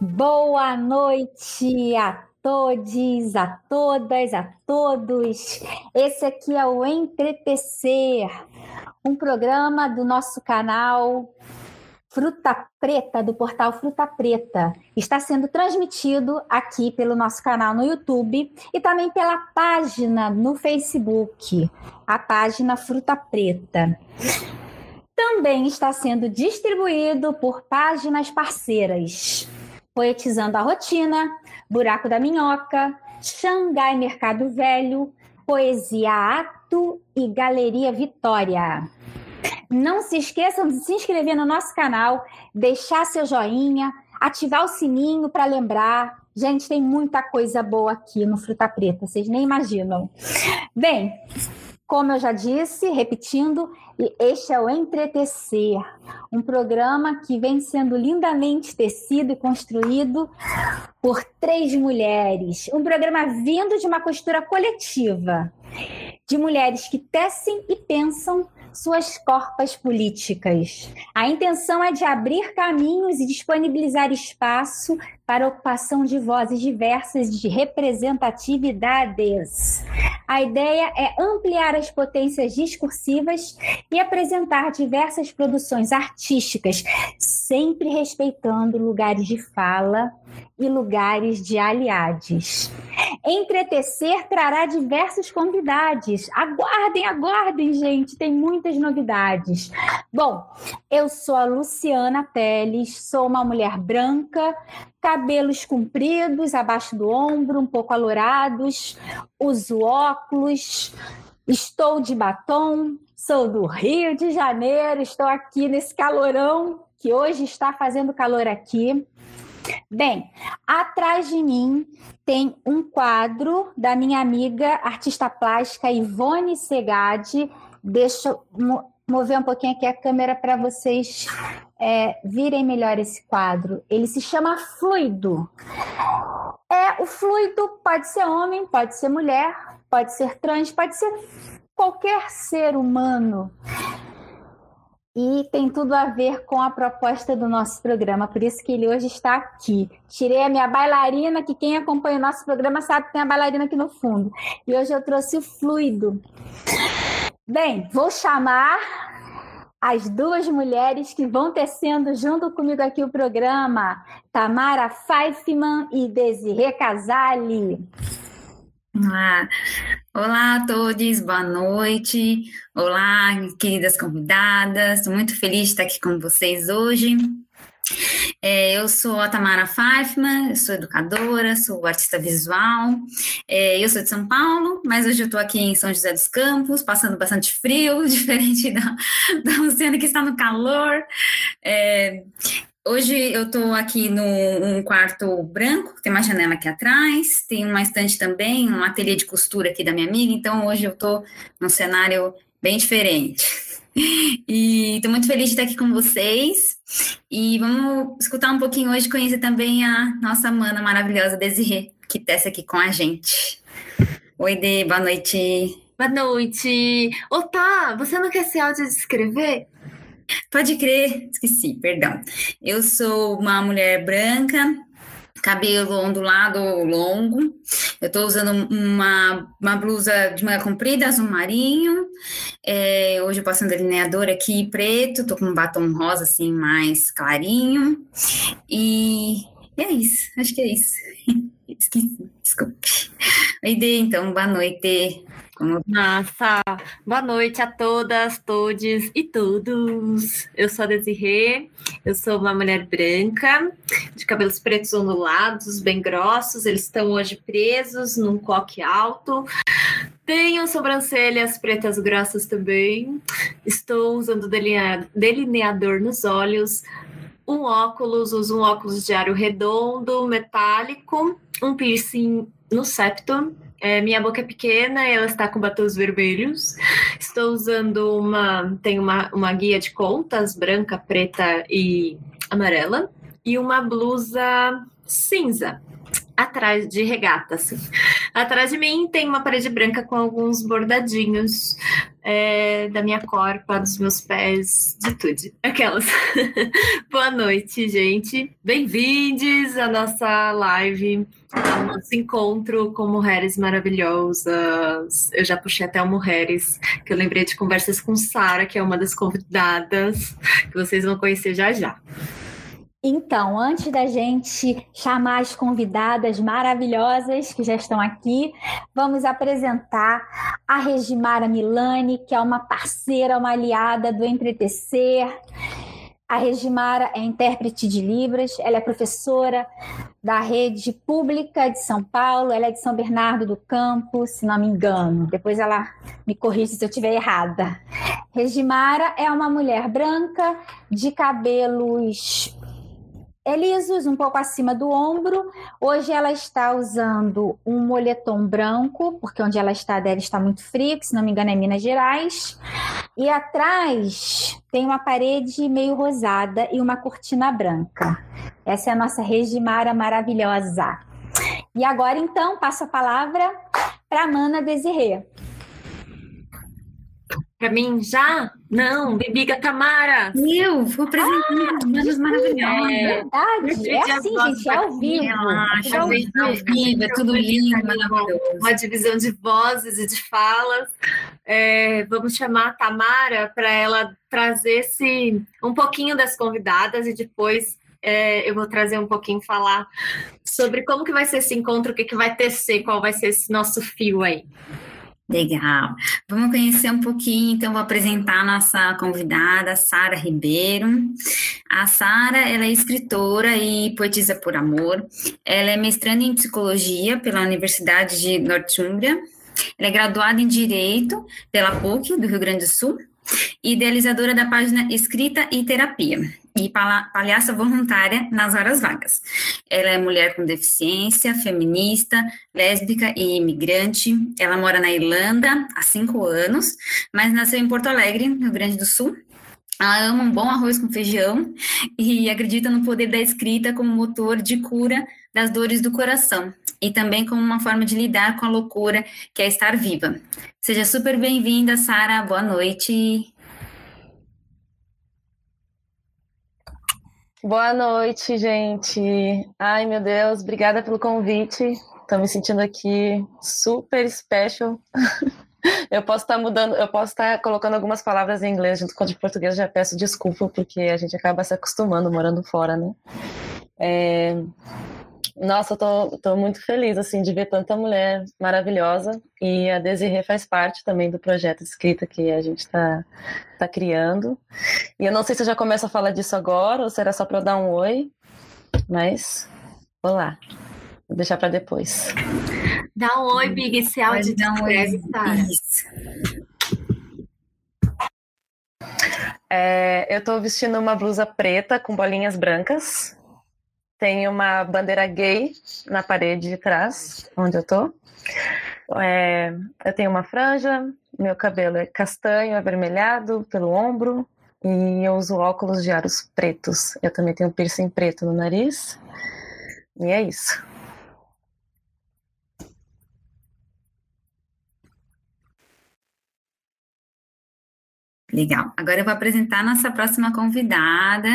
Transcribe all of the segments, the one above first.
Boa noite a todos, a todas, a todos. Esse aqui é o Entretecer, um programa do nosso canal Fruta Preta, do portal Fruta Preta. Está sendo transmitido aqui pelo nosso canal no YouTube e também pela página no Facebook, a página Fruta Preta. Também está sendo distribuído por páginas parceiras. Poetizando a Rotina, Buraco da Minhoca, Xangai Mercado Velho, Poesia Ato e Galeria Vitória. Não se esqueçam de se inscrever no nosso canal, deixar seu joinha, ativar o sininho para lembrar. Gente, tem muita coisa boa aqui no Fruta Preta, vocês nem imaginam. Bem, como eu já disse, repetindo, este é o Entretecer, um programa que vem sendo lindamente tecido e construído por três mulheres. Um programa vindo de uma costura coletiva, de mulheres que tecem e pensam suas corpas políticas. A intenção é de abrir caminhos e disponibilizar espaço para a ocupação de vozes diversas de representatividades. A ideia é ampliar as potências discursivas e apresentar diversas produções artísticas, sempre respeitando lugares de fala e lugares de aliados. Entretecer trará diversos convidados. Aguardem, aguardem, gente, tem muitas novidades. Bom, eu sou a Luciana Teles, sou uma mulher branca, cabelos compridos abaixo do ombro, um pouco alourados, uso óculos, estou de batom, sou do Rio de Janeiro, estou aqui nesse calorão que hoje está fazendo calor aqui. Bem, atrás de mim tem um quadro da minha amiga artista plástica Ivone Segade. Deixa eu mover um pouquinho aqui a câmera para vocês é, virem melhor esse quadro. Ele se chama Fluido. É, o fluido pode ser homem, pode ser mulher, pode ser trans, pode ser qualquer ser humano e tem tudo a ver com a proposta do nosso programa, por isso que ele hoje está aqui. Tirei a minha bailarina, que quem acompanha o nosso programa sabe que tem a bailarina aqui no fundo. E hoje eu trouxe o fluido. Bem, vou chamar as duas mulheres que vão tecendo junto comigo aqui o programa, Tamara Feifman e Desirê Casali. Ah, olá a todos, boa noite. Olá, queridas convidadas. Estou muito feliz de estar aqui com vocês hoje. É, eu sou a Tamara Feifman, sou educadora, sou artista visual. É, eu sou de São Paulo, mas hoje eu estou aqui em São José dos Campos, passando bastante frio, diferente da, da Luciana que está no calor. É, Hoje eu estou aqui num quarto branco, tem uma janela aqui atrás, tem uma estante também, um ateliê de costura aqui da minha amiga, então hoje eu estou num cenário bem diferente. E estou muito feliz de estar aqui com vocês. E vamos escutar um pouquinho hoje, conhecer também a nossa mana maravilhosa Desirê, que tece aqui com a gente. Oi, Dê, boa noite. Boa noite. Ô, tá, você não quer se auto-descrever? Pode crer, esqueci, perdão. Eu sou uma mulher branca, cabelo ondulado longo. Eu estou usando uma, uma blusa de manga comprida, azul marinho. É, hoje eu passo um delineador aqui preto, tô com um batom rosa assim mais clarinho. E, é isso, acho que é isso. Esqueci, desculpe. Oi, Dê, então, boa noite. Massa! Boa noite a todas, todos e todos. Eu sou a Desirê, eu sou uma mulher branca, de cabelos pretos ondulados, bem grossos. Eles estão hoje presos num coque alto. Tenho sobrancelhas pretas grossas também. Estou usando delineador nos olhos, um óculos, uso um óculos de aro redondo, metálico, um piercing no septo É, minha boca é pequena, ela está com batons vermelhos. Estou usando uma. Tem uma, uma guia de contas branca, preta e amarela. E uma blusa cinza atrás de regata, assim. Atrás de mim tem uma parede branca com alguns bordadinhos é, da minha corpa, dos meus pés, de tudo. Aquelas. Boa noite, gente. Bem-vindos à nossa live, ao nosso encontro com mulheres maravilhosas. Eu já puxei até o Mulheres, que eu lembrei de conversas com Sara, que é uma das convidadas, que vocês vão conhecer já já. Então, antes da gente chamar as convidadas maravilhosas que já estão aqui, vamos apresentar a Regimara Milani, que é uma parceira, uma aliada do Entretecer. A Regimara é intérprete de Libras, ela é professora da rede pública de São Paulo, ela é de São Bernardo do Campo, se não me engano. Depois ela me corrige se eu estiver errada. Regimara é uma mulher branca de cabelos lisos, um pouco acima do ombro. Hoje ela está usando um moletom branco, porque onde ela está deve estar muito frio, que se não me engano é Minas Gerais. E atrás tem uma parede meio rosada e uma cortina branca. Essa é a nossa Regimara maravilhosa. E agora então passo a palavra para Mana Desirê. Para mim, já? Não, Bibiga Tamara. Eu vou apresentar ah, manas maravilhosas. É verdade, é assim, gente, é ao vivo. É ao vivo, é tudo lindo, maravilhoso. Uma divisão de vozes e de falas. É, vamos chamar a Tamara para ela trazer esse, um pouquinho das convidadas e depois é, eu vou trazer um pouquinho falar sobre como que vai ser esse encontro, o que, que vai tecer, qual vai ser esse nosso fio aí. Legal. Vamos conhecer um pouquinho, então vou apresentar a nossa convidada, Sara Ribeiro. A Sara, ela é escritora e poetisa por amor. Ela é mestranda em psicologia pela Universidade de Northumbria. Ela é graduada em direito pela PUC do Rio Grande do Sul idealizadora da página Escrita e Terapia e palhaça voluntária nas horas vagas. Ela é mulher com deficiência, feminista, lésbica e imigrante. Ela mora na Irlanda há cinco anos, mas nasceu em Porto Alegre, Rio Grande do Sul. Ela ama um bom arroz com feijão e acredita no poder da escrita como motor de cura das dores do coração e também como uma forma de lidar com a loucura que é estar viva. Seja super bem-vinda, Sara. Boa noite. Boa noite, gente. Ai, meu Deus, obrigada pelo convite. Estou me sentindo aqui super special. Eu posso estar tá mudando, eu posso estar tá colocando algumas palavras em inglês junto com de português, já peço desculpa, porque a gente acaba se acostumando morando fora, né? É... Nossa, eu tô, tô muito feliz, assim, de ver tanta mulher maravilhosa e a Desirê faz parte também do projeto de escrita que a gente está tá criando. E eu não sei se eu já começo a falar disso agora ou será só para eu dar um oi, mas vou lá. Vou deixar para depois. Dá um oi, Big, esse áudio dá um oi. É, eu estou vestindo uma blusa preta com bolinhas brancas tem uma bandeira gay na parede de trás, onde eu tô. É, eu tenho uma franja, meu cabelo é castanho, avermelhado pelo ombro, e eu uso óculos de aros pretos. Eu também tenho piercing preto no nariz. E é isso. Legal. Agora eu vou apresentar a nossa próxima convidada,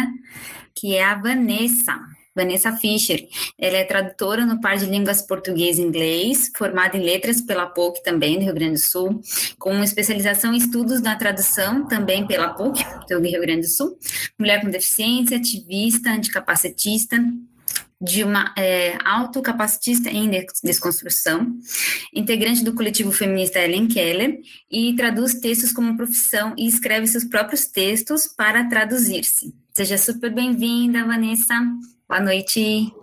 que é a Vanessa. Vanessa Fischer. Ela é tradutora no par de línguas português e inglês, formada em letras pela PUC também, do Rio Grande do Sul, com especialização em estudos na tradução também pela PUC, do Rio Grande do Sul. Mulher com deficiência, ativista, anticapacitista, de uma é, autocapacitista em desconstrução, integrante do coletivo feminista Ellen Keller, e traduz textos como profissão e escreve seus próprios textos para traduzir-se. Seja super bem-vinda, Vanessa. Boa noite.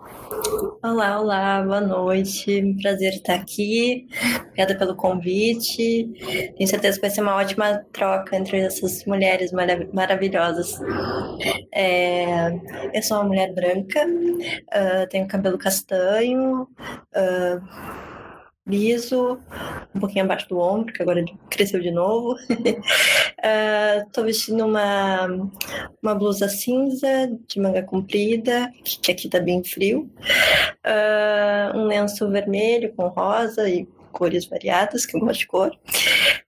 Olá, olá, boa noite. Prazer estar aqui. Obrigada pelo convite. Tenho certeza que vai ser uma ótima troca entre essas mulheres marav maravilhosas. É, eu sou uma mulher branca, uh, tenho cabelo castanho, uh, liso, um pouquinho abaixo do ombro, que agora cresceu de novo. Estou uh, vestindo uma, uma blusa cinza de manga comprida, que, aqui está bem frio. Uh, um lenço vermelho com rosa e cores variadas, que eu gosto de cor.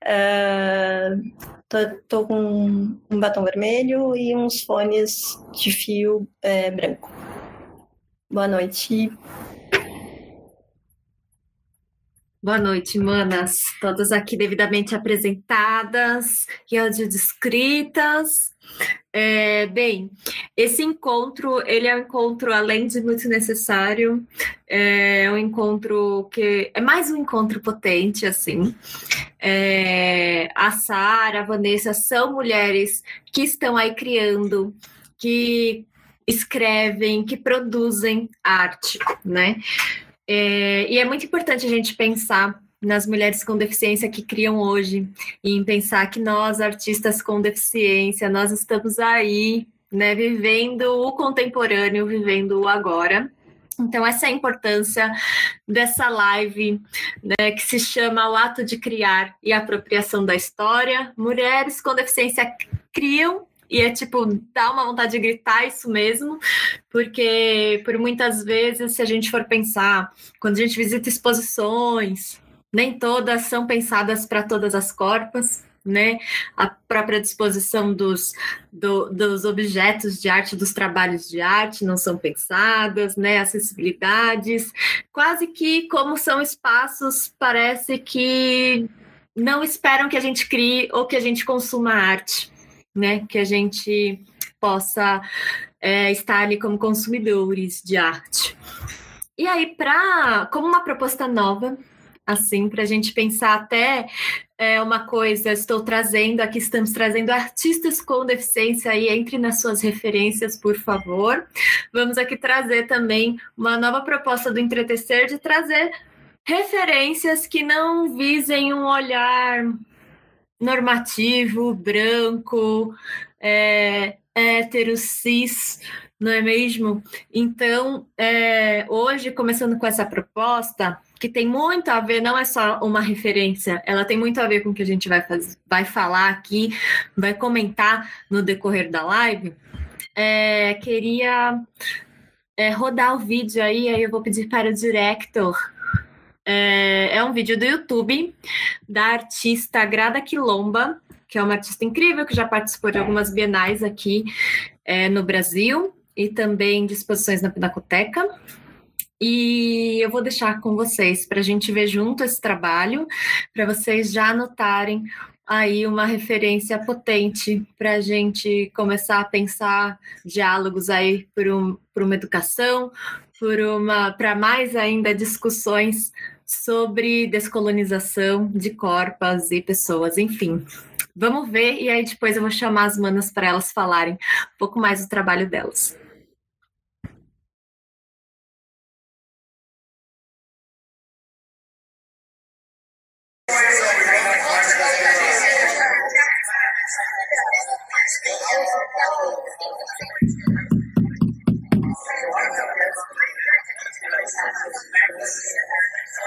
Uh, com um batom vermelho e uns fones de fio é, branco. Boa noite. Boa noite, manas. Todas aqui devidamente apresentadas e audio descritas. É, bem, esse encontro, ele é um encontro, além de muito necessário, é um encontro que é mais um encontro potente, assim. É, a Sara, a Vanessa são mulheres que estão aí criando, que escrevem, que produzem arte, né? É, e é muito importante a gente pensar nas mulheres com deficiência que criam hoje e em pensar que nós, artistas com deficiência, nós estamos aí, né, vivendo o contemporâneo, vivendo o agora. Então, essa é a importância dessa live, né, que se chama O Ato de Criar e Apropriação da História. Mulheres com deficiência criam e é tipo, dá uma vontade de gritar isso mesmo, porque por muitas vezes, se a gente for pensar, quando a gente visita exposições, nem todas são pensadas para todas as corpas, né? A própria disposição dos, do, dos objetos de arte, dos trabalhos de arte não são pensadas, né? Acessibilidades, quase que como são espaços, parece que não esperam que a gente crie ou que a gente consuma arte né? Que a gente possa é, estar ali como consumidores de arte. E aí, para como uma proposta nova, assim, para a gente pensar até é, uma coisa, estou trazendo aqui, estamos trazendo artistas com deficiência aí, entre nas suas referências, por favor. Vamos aqui trazer também uma nova proposta do Entretecer de trazer referências que não visem um olhar normativo, branco, é, hétero, cis, não é mesmo? Então, é, hoje, começando com essa proposta, que tem muito a ver, não é só uma referência, ela tem muito a ver com o que a gente vai, fazer, vai falar aqui, vai comentar no decorrer da live. É, queria é, rodar o vídeo aí, aí eu vou pedir para o director é, é um vídeo do YouTube da artista Grada Quilomba, que é uma artista incrível que já participou de algumas bienais aqui é, no Brasil e também de exposições na Pinacoteca. E eu vou deixar com vocês para a gente ver junto esse trabalho, para vocês já anotarem aí uma referência potente para a gente começar a pensar diálogos aí por, um, por uma educação, por uma para mais ainda discussões sobre descolonização de corpos e pessoas, enfim. Vamos ver e aí depois eu vou chamar as manas para elas falarem um pouco mais do trabalho delas.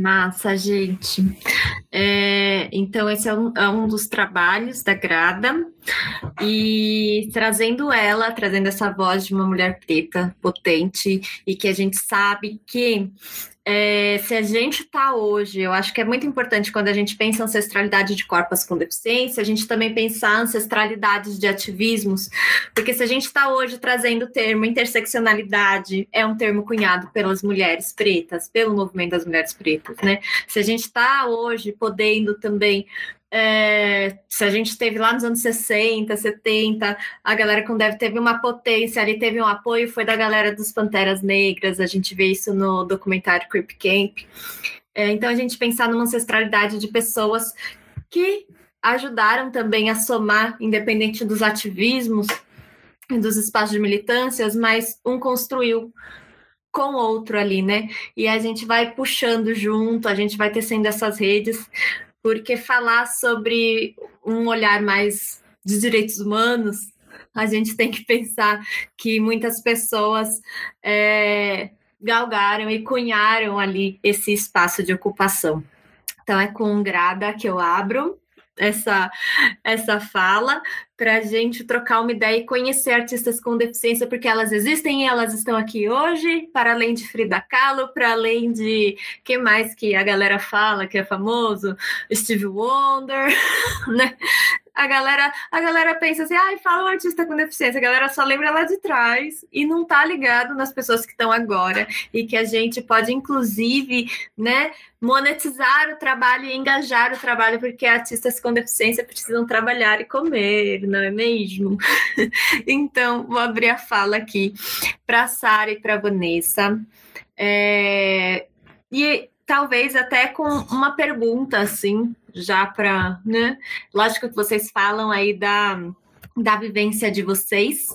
Massa, gente. É, então, esse é um, é um, dos trabalhos da Grada, e trazendo ela, trazendo essa voz de uma mulher preta potente, e que a gente sabe que é, se a gente está hoje, eu acho que é muito importante quando a gente pensa ancestralidade de corpos com deficiência, a gente também pensar ancestralidades de ativismos, porque se a gente está hoje trazendo o termo interseccionalidade, é um termo cunhado pelas mulheres pretas, pelo movimento das mulheres pretas, né? Se a gente está hoje podendo também é, se a gente teve lá nos anos 60, 70, a galera com Dev teve uma potência ali, teve um apoio, foi da galera dos Panteras Negras, a gente vê isso no documentário Creep Camp. É, então, a gente pensar numa ancestralidade de pessoas que ajudaram também a somar, independente dos ativismos, dos espaços de militâncias, mas um construiu com outro ali, né? E a gente vai puxando junto, a gente vai tecendo essas redes porque falar sobre um olhar mais de direitos humanos, a gente tem que pensar que muitas pessoas é, galgaram e cunharam ali esse espaço de ocupação. Então é com grada que eu abro essa, essa fala para a gente trocar uma ideia e conhecer artistas com deficiência, porque elas existem e elas estão aqui hoje, para além de Frida Kahlo, para além de que mais que a galera fala que é famoso, Steve Wonder, né? A galera, a galera pensa assim, ai, fala um artista com deficiência, a galera só lembra lá de trás e não tá ligado nas pessoas que estão agora e que a gente pode, inclusive, né, monetizar o trabalho e engajar o trabalho, porque artistas com deficiência precisam trabalhar e comer, não é mesmo? então, vou abrir a fala aqui para Sara e para Vanessa. É, e talvez até com uma pergunta, assim, já para, né? Lógico que vocês falam aí da, da vivência de vocês,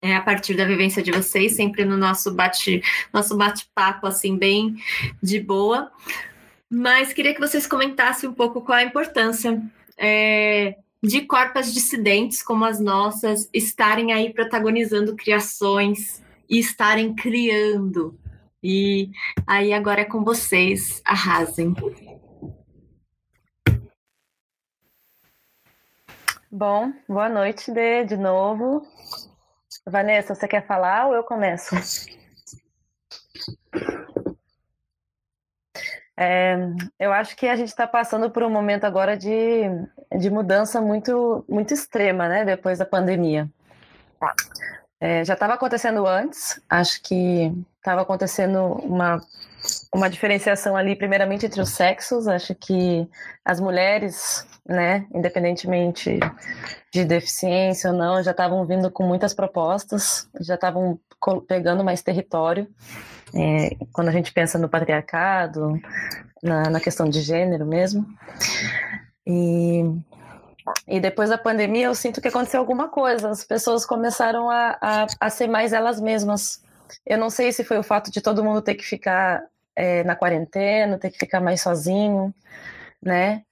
é, a partir da vivência de vocês, sempre no nosso bate nosso bate-papo assim bem de boa. Mas queria que vocês comentassem um pouco qual a importância é, de corpas dissidentes como as nossas estarem aí protagonizando criações e estarem criando e aí agora é com vocês, arrasem. Bom, boa noite, Dê, de novo. Vanessa, você quer falar ou eu começo? É, eu acho que a gente está passando por um momento agora de, de mudança muito, muito extrema, né? Depois da pandemia. É, já estava acontecendo antes, acho que estava acontecendo uma, uma diferenciação ali, primeiramente entre os sexos. Acho que as mulheres, né, independentemente de deficiência ou não, já estavam vindo com muitas propostas, já estavam pegando mais território. É, quando a gente pensa no patriarcado, na, na questão de gênero mesmo. E e depois da pandemia, eu sinto que aconteceu alguma coisa. As pessoas começaram a, a, a ser mais elas mesmas. Eu não sei se foi o fato de todo mundo ter que ficar é, na quarentena, ter que ficar mais sozinho, né?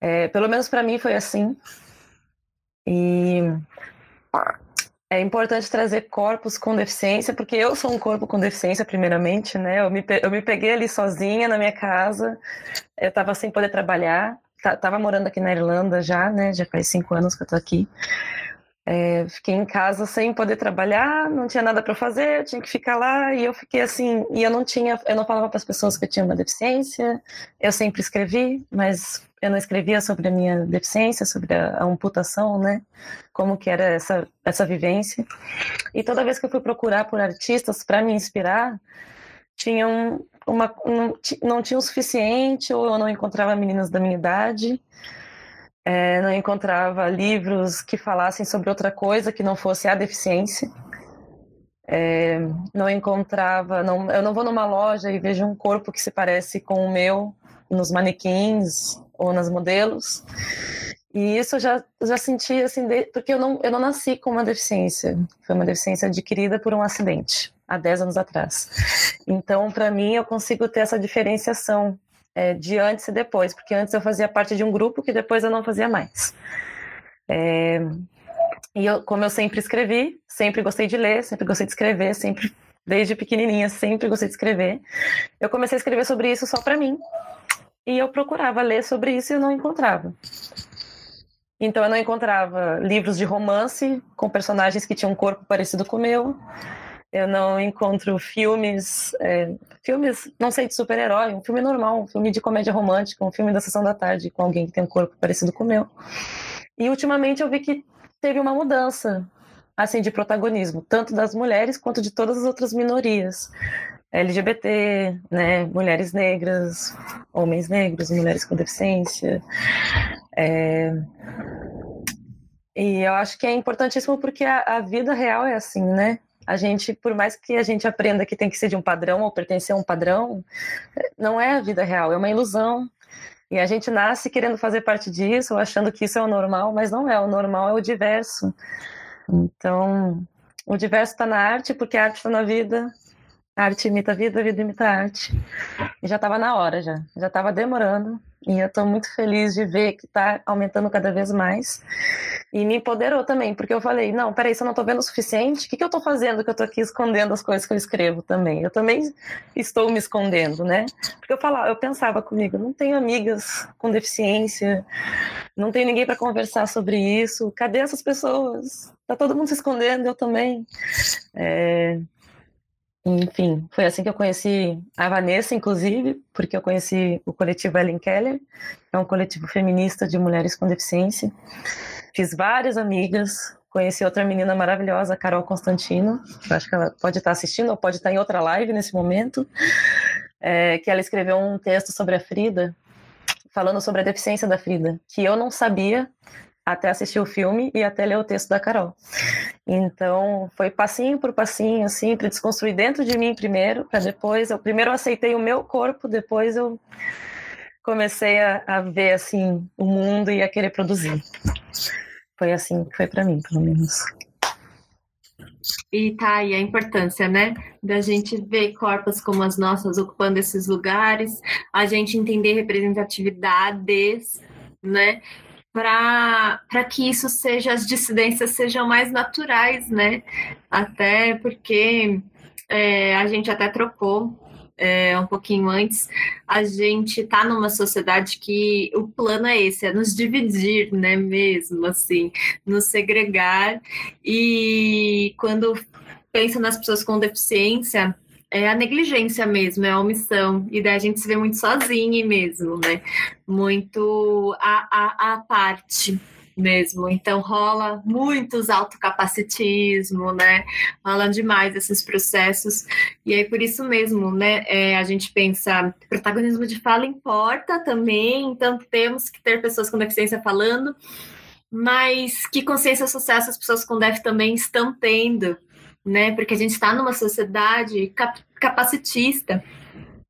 É, pelo menos para mim foi assim. E é importante trazer corpos com deficiência, porque eu sou um corpo com deficiência, primeiramente, né? Eu me, eu me peguei ali sozinha na minha casa, eu estava sem poder trabalhar, tava morando aqui na Irlanda já, né? Já faz cinco anos que eu aqui. É, fiquei em casa sem poder trabalhar, não tinha nada para fazer, eu tinha que ficar lá e eu fiquei assim, e eu não tinha, eu não falava para as pessoas que eu tinha uma deficiência. Eu sempre escrevi, mas eu não escrevia sobre a minha deficiência, sobre a, a amputação, né? Como que era essa essa vivência. E toda vez que eu fui procurar por artistas para me inspirar, tinham uma, não, não tinha o suficiente, ou eu não encontrava meninas da minha idade, é, não encontrava livros que falassem sobre outra coisa que não fosse a deficiência. É, não encontrava, não, eu não vou numa loja e vejo um corpo que se parece com o meu nos manequins ou nas modelos. E isso eu já, já senti, assim, de, porque eu não, eu não nasci com uma deficiência. Foi uma deficiência adquirida por um acidente há 10 anos atrás. Então, para mim, eu consigo ter essa diferenciação é, de antes e depois, porque antes eu fazia parte de um grupo que depois eu não fazia mais. É, e eu, como eu sempre escrevi, sempre gostei de ler, sempre gostei de escrever, sempre desde pequenininha, sempre gostei de escrever. Eu comecei a escrever sobre isso só para mim. E eu procurava ler sobre isso e eu não encontrava. Então eu não encontrava livros de romance com personagens que tinham um corpo parecido com o meu. Eu não encontro filmes, é, filmes, não sei, de super-herói, um filme normal, um filme de comédia romântica, um filme da sessão da tarde com alguém que tem um corpo parecido com o meu. E ultimamente eu vi que teve uma mudança, assim, de protagonismo, tanto das mulheres quanto de todas as outras minorias. LGBT, né, mulheres negras, homens negros, mulheres com deficiência. É... E eu acho que é importantíssimo porque a, a, vida real é assim, né? A gente, por mais que a gente aprenda que tem que ser de um padrão ou pertencer a um padrão, não é a vida real, é uma ilusão. E a gente nasce querendo fazer parte disso, achando que isso é o normal, mas não é. O normal é o diverso. Então, o diverso está na arte, porque a arte está na vida, a arte imita a vida, a vida imita a arte. E já estava na hora, já. Já estava demorando. E eu estou muito feliz de ver que está aumentando cada vez mais. E me empoderou também, porque eu falei, não, peraí, se eu não estou vendo o suficiente, o que, que eu estou fazendo que eu estou aqui escondendo as coisas que eu escrevo também? Eu também estou me escondendo, né? Porque eu falava, eu pensava comigo, não tenho amigas com deficiência, não tenho ninguém para conversar sobre isso. Cadê essas pessoas? Tá todo mundo se escondendo, eu também. É, enfim, foi assim que eu conheci a Vanessa, inclusive, porque eu conheci o coletivo Ellen Keller, é um coletivo feminista de mulheres com deficiência. Fiz várias amigas, conheci outra menina maravilhosa, Carol Constantino, que eu acho que ela pode estar assistindo ou pode estar em outra live nesse momento, é, que ela escreveu um texto sobre a Frida, falando sobre a deficiência da Frida, que eu não sabia até assistir o filme e até ler o texto da Carol. Então, foi passinho por passinho, assim, para desconstruir dentro de mim primeiro, para depois, eu primeiro aceitei o meu corpo, depois eu comecei a, a, ver, assim, o mundo e a querer produzir. Foi assim que foi para mim, pelo menos. E tá aí a importância, né? Da gente ver corpos como as nossas ocupando esses lugares, a gente entender representatividades, né? Para que isso seja, as dissidências sejam mais naturais, né? Até porque é, a gente até trocou é, um pouquinho antes, a gente está numa sociedade que o plano é esse, é nos dividir, né, mesmo, assim, nos segregar, e quando pensa nas pessoas com deficiência, é a negligência mesmo, é a omissão. E daí a gente se vê muito sozinho mesmo, né? Muito a, a, a parte mesmo. Então rola muitos autocapacitismo, né? Rola demais esses processos. E aí por isso mesmo, né? É, a gente pensa, protagonismo de fala importa também, então temos que ter pessoas com deficiência falando, mas que consciência social essas pessoas com DEF também estão tendo, né? Porque a gente está numa sociedade cap capacitista,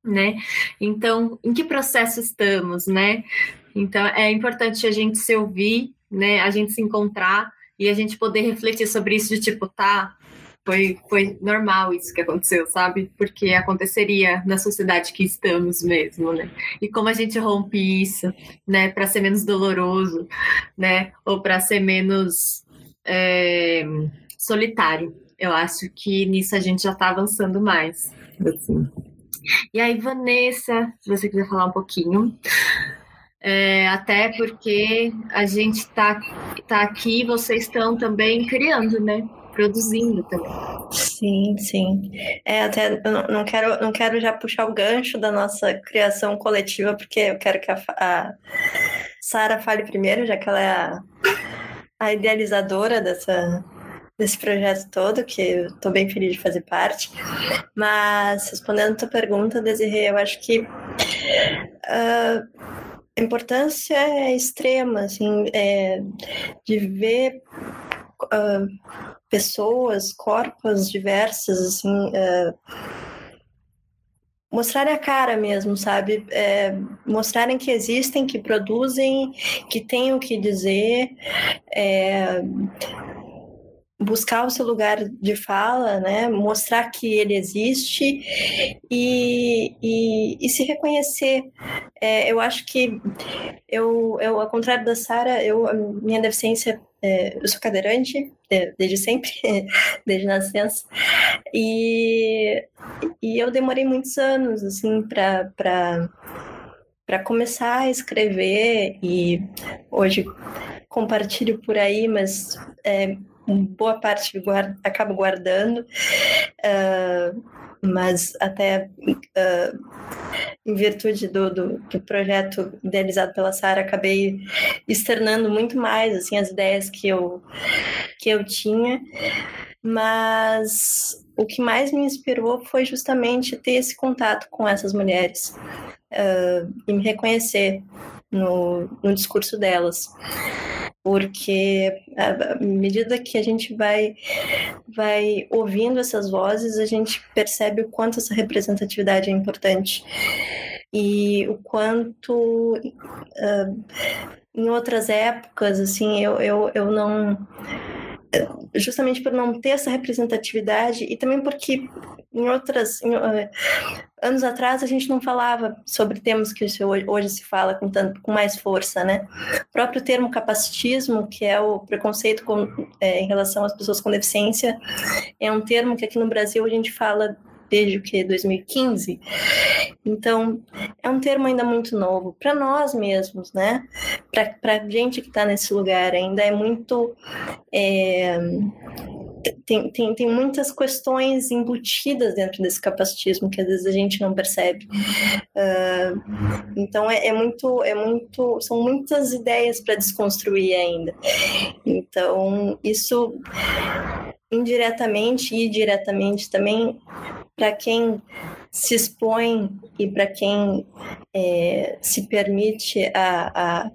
né? Então, em que processo estamos, né? Então, é importante a gente se ouvir, né? A gente se encontrar e a gente poder refletir sobre isso de tipo, tá, foi, foi normal isso que aconteceu, sabe? Porque aconteceria na sociedade que estamos mesmo, né? E como a gente rompe isso, né? Para ser menos doloroso, né? Ou para ser menos é, solitário eu acho que nisso a gente já está avançando mais. Assim. E aí, Vanessa, se você quiser falar um pouquinho. É, até porque a gente está tá aqui, vocês estão também criando, né? Produzindo também. Sim, sim. É, até eu não quero, não quero já puxar o gancho da nossa criação coletiva, porque eu quero que a, a Sara fale primeiro, já que ela é a, a idealizadora dessa, desse projeto todo, que eu estou bem feliz de fazer parte. Mas, respondendo a tua pergunta, Desirê, eu acho que uh, a importância é extrema, assim, é, de ver uh, pessoas, corpos diversos, assim, uh, mostrarem a cara mesmo, sabe? É, mostrarem que existem, que produzem, que têm o que dizer. É, buscar o seu lugar de fala, né? Mostrar que ele existe e, e, e se reconhecer. É, eu acho que eu, eu, ao contrário da Sara, eu minha deficiência é, eu sou cadeirante é, desde sempre, desde nascença, e, e eu demorei muitos anos assim para para começar a escrever e hoje compartilho por aí, mas é, boa parte guarda, acabo guardando, uh, mas até uh, em virtude do, do, do, projeto idealizado pela Sara, acabei externando muito mais assim as ideias que eu que eu tinha, mas o que mais me inspirou foi justamente ter esse contato com essas mulheres uh, e me reconhecer no, no discurso delas porque à medida que a gente vai vai ouvindo essas vozes, a gente percebe o quanto essa representatividade é importante. E o quanto uh, em outras épocas, assim, eu, eu, eu não justamente por não ter essa representatividade e também porque em outras em, uh, anos atrás a gente não falava sobre temas que hoje se fala com tanto com mais força, né? O próprio termo capacitismo, que é o preconceito com, é, em relação às pessoas com deficiência, é um termo que aqui no Brasil a gente fala desde o que 2015. Então, é um termo ainda muito novo para nós mesmos, né? Para gente que está nesse lugar ainda é muito é, tem, tem, tem muitas questões embutidas dentro desse capacitismo que às vezes a gente não percebe. Uh, então é, é, muito, é muito, são muitas ideias para desconstruir ainda. Então isso indiretamente e diretamente também para quem se expõe e para quem é, se permite a, a,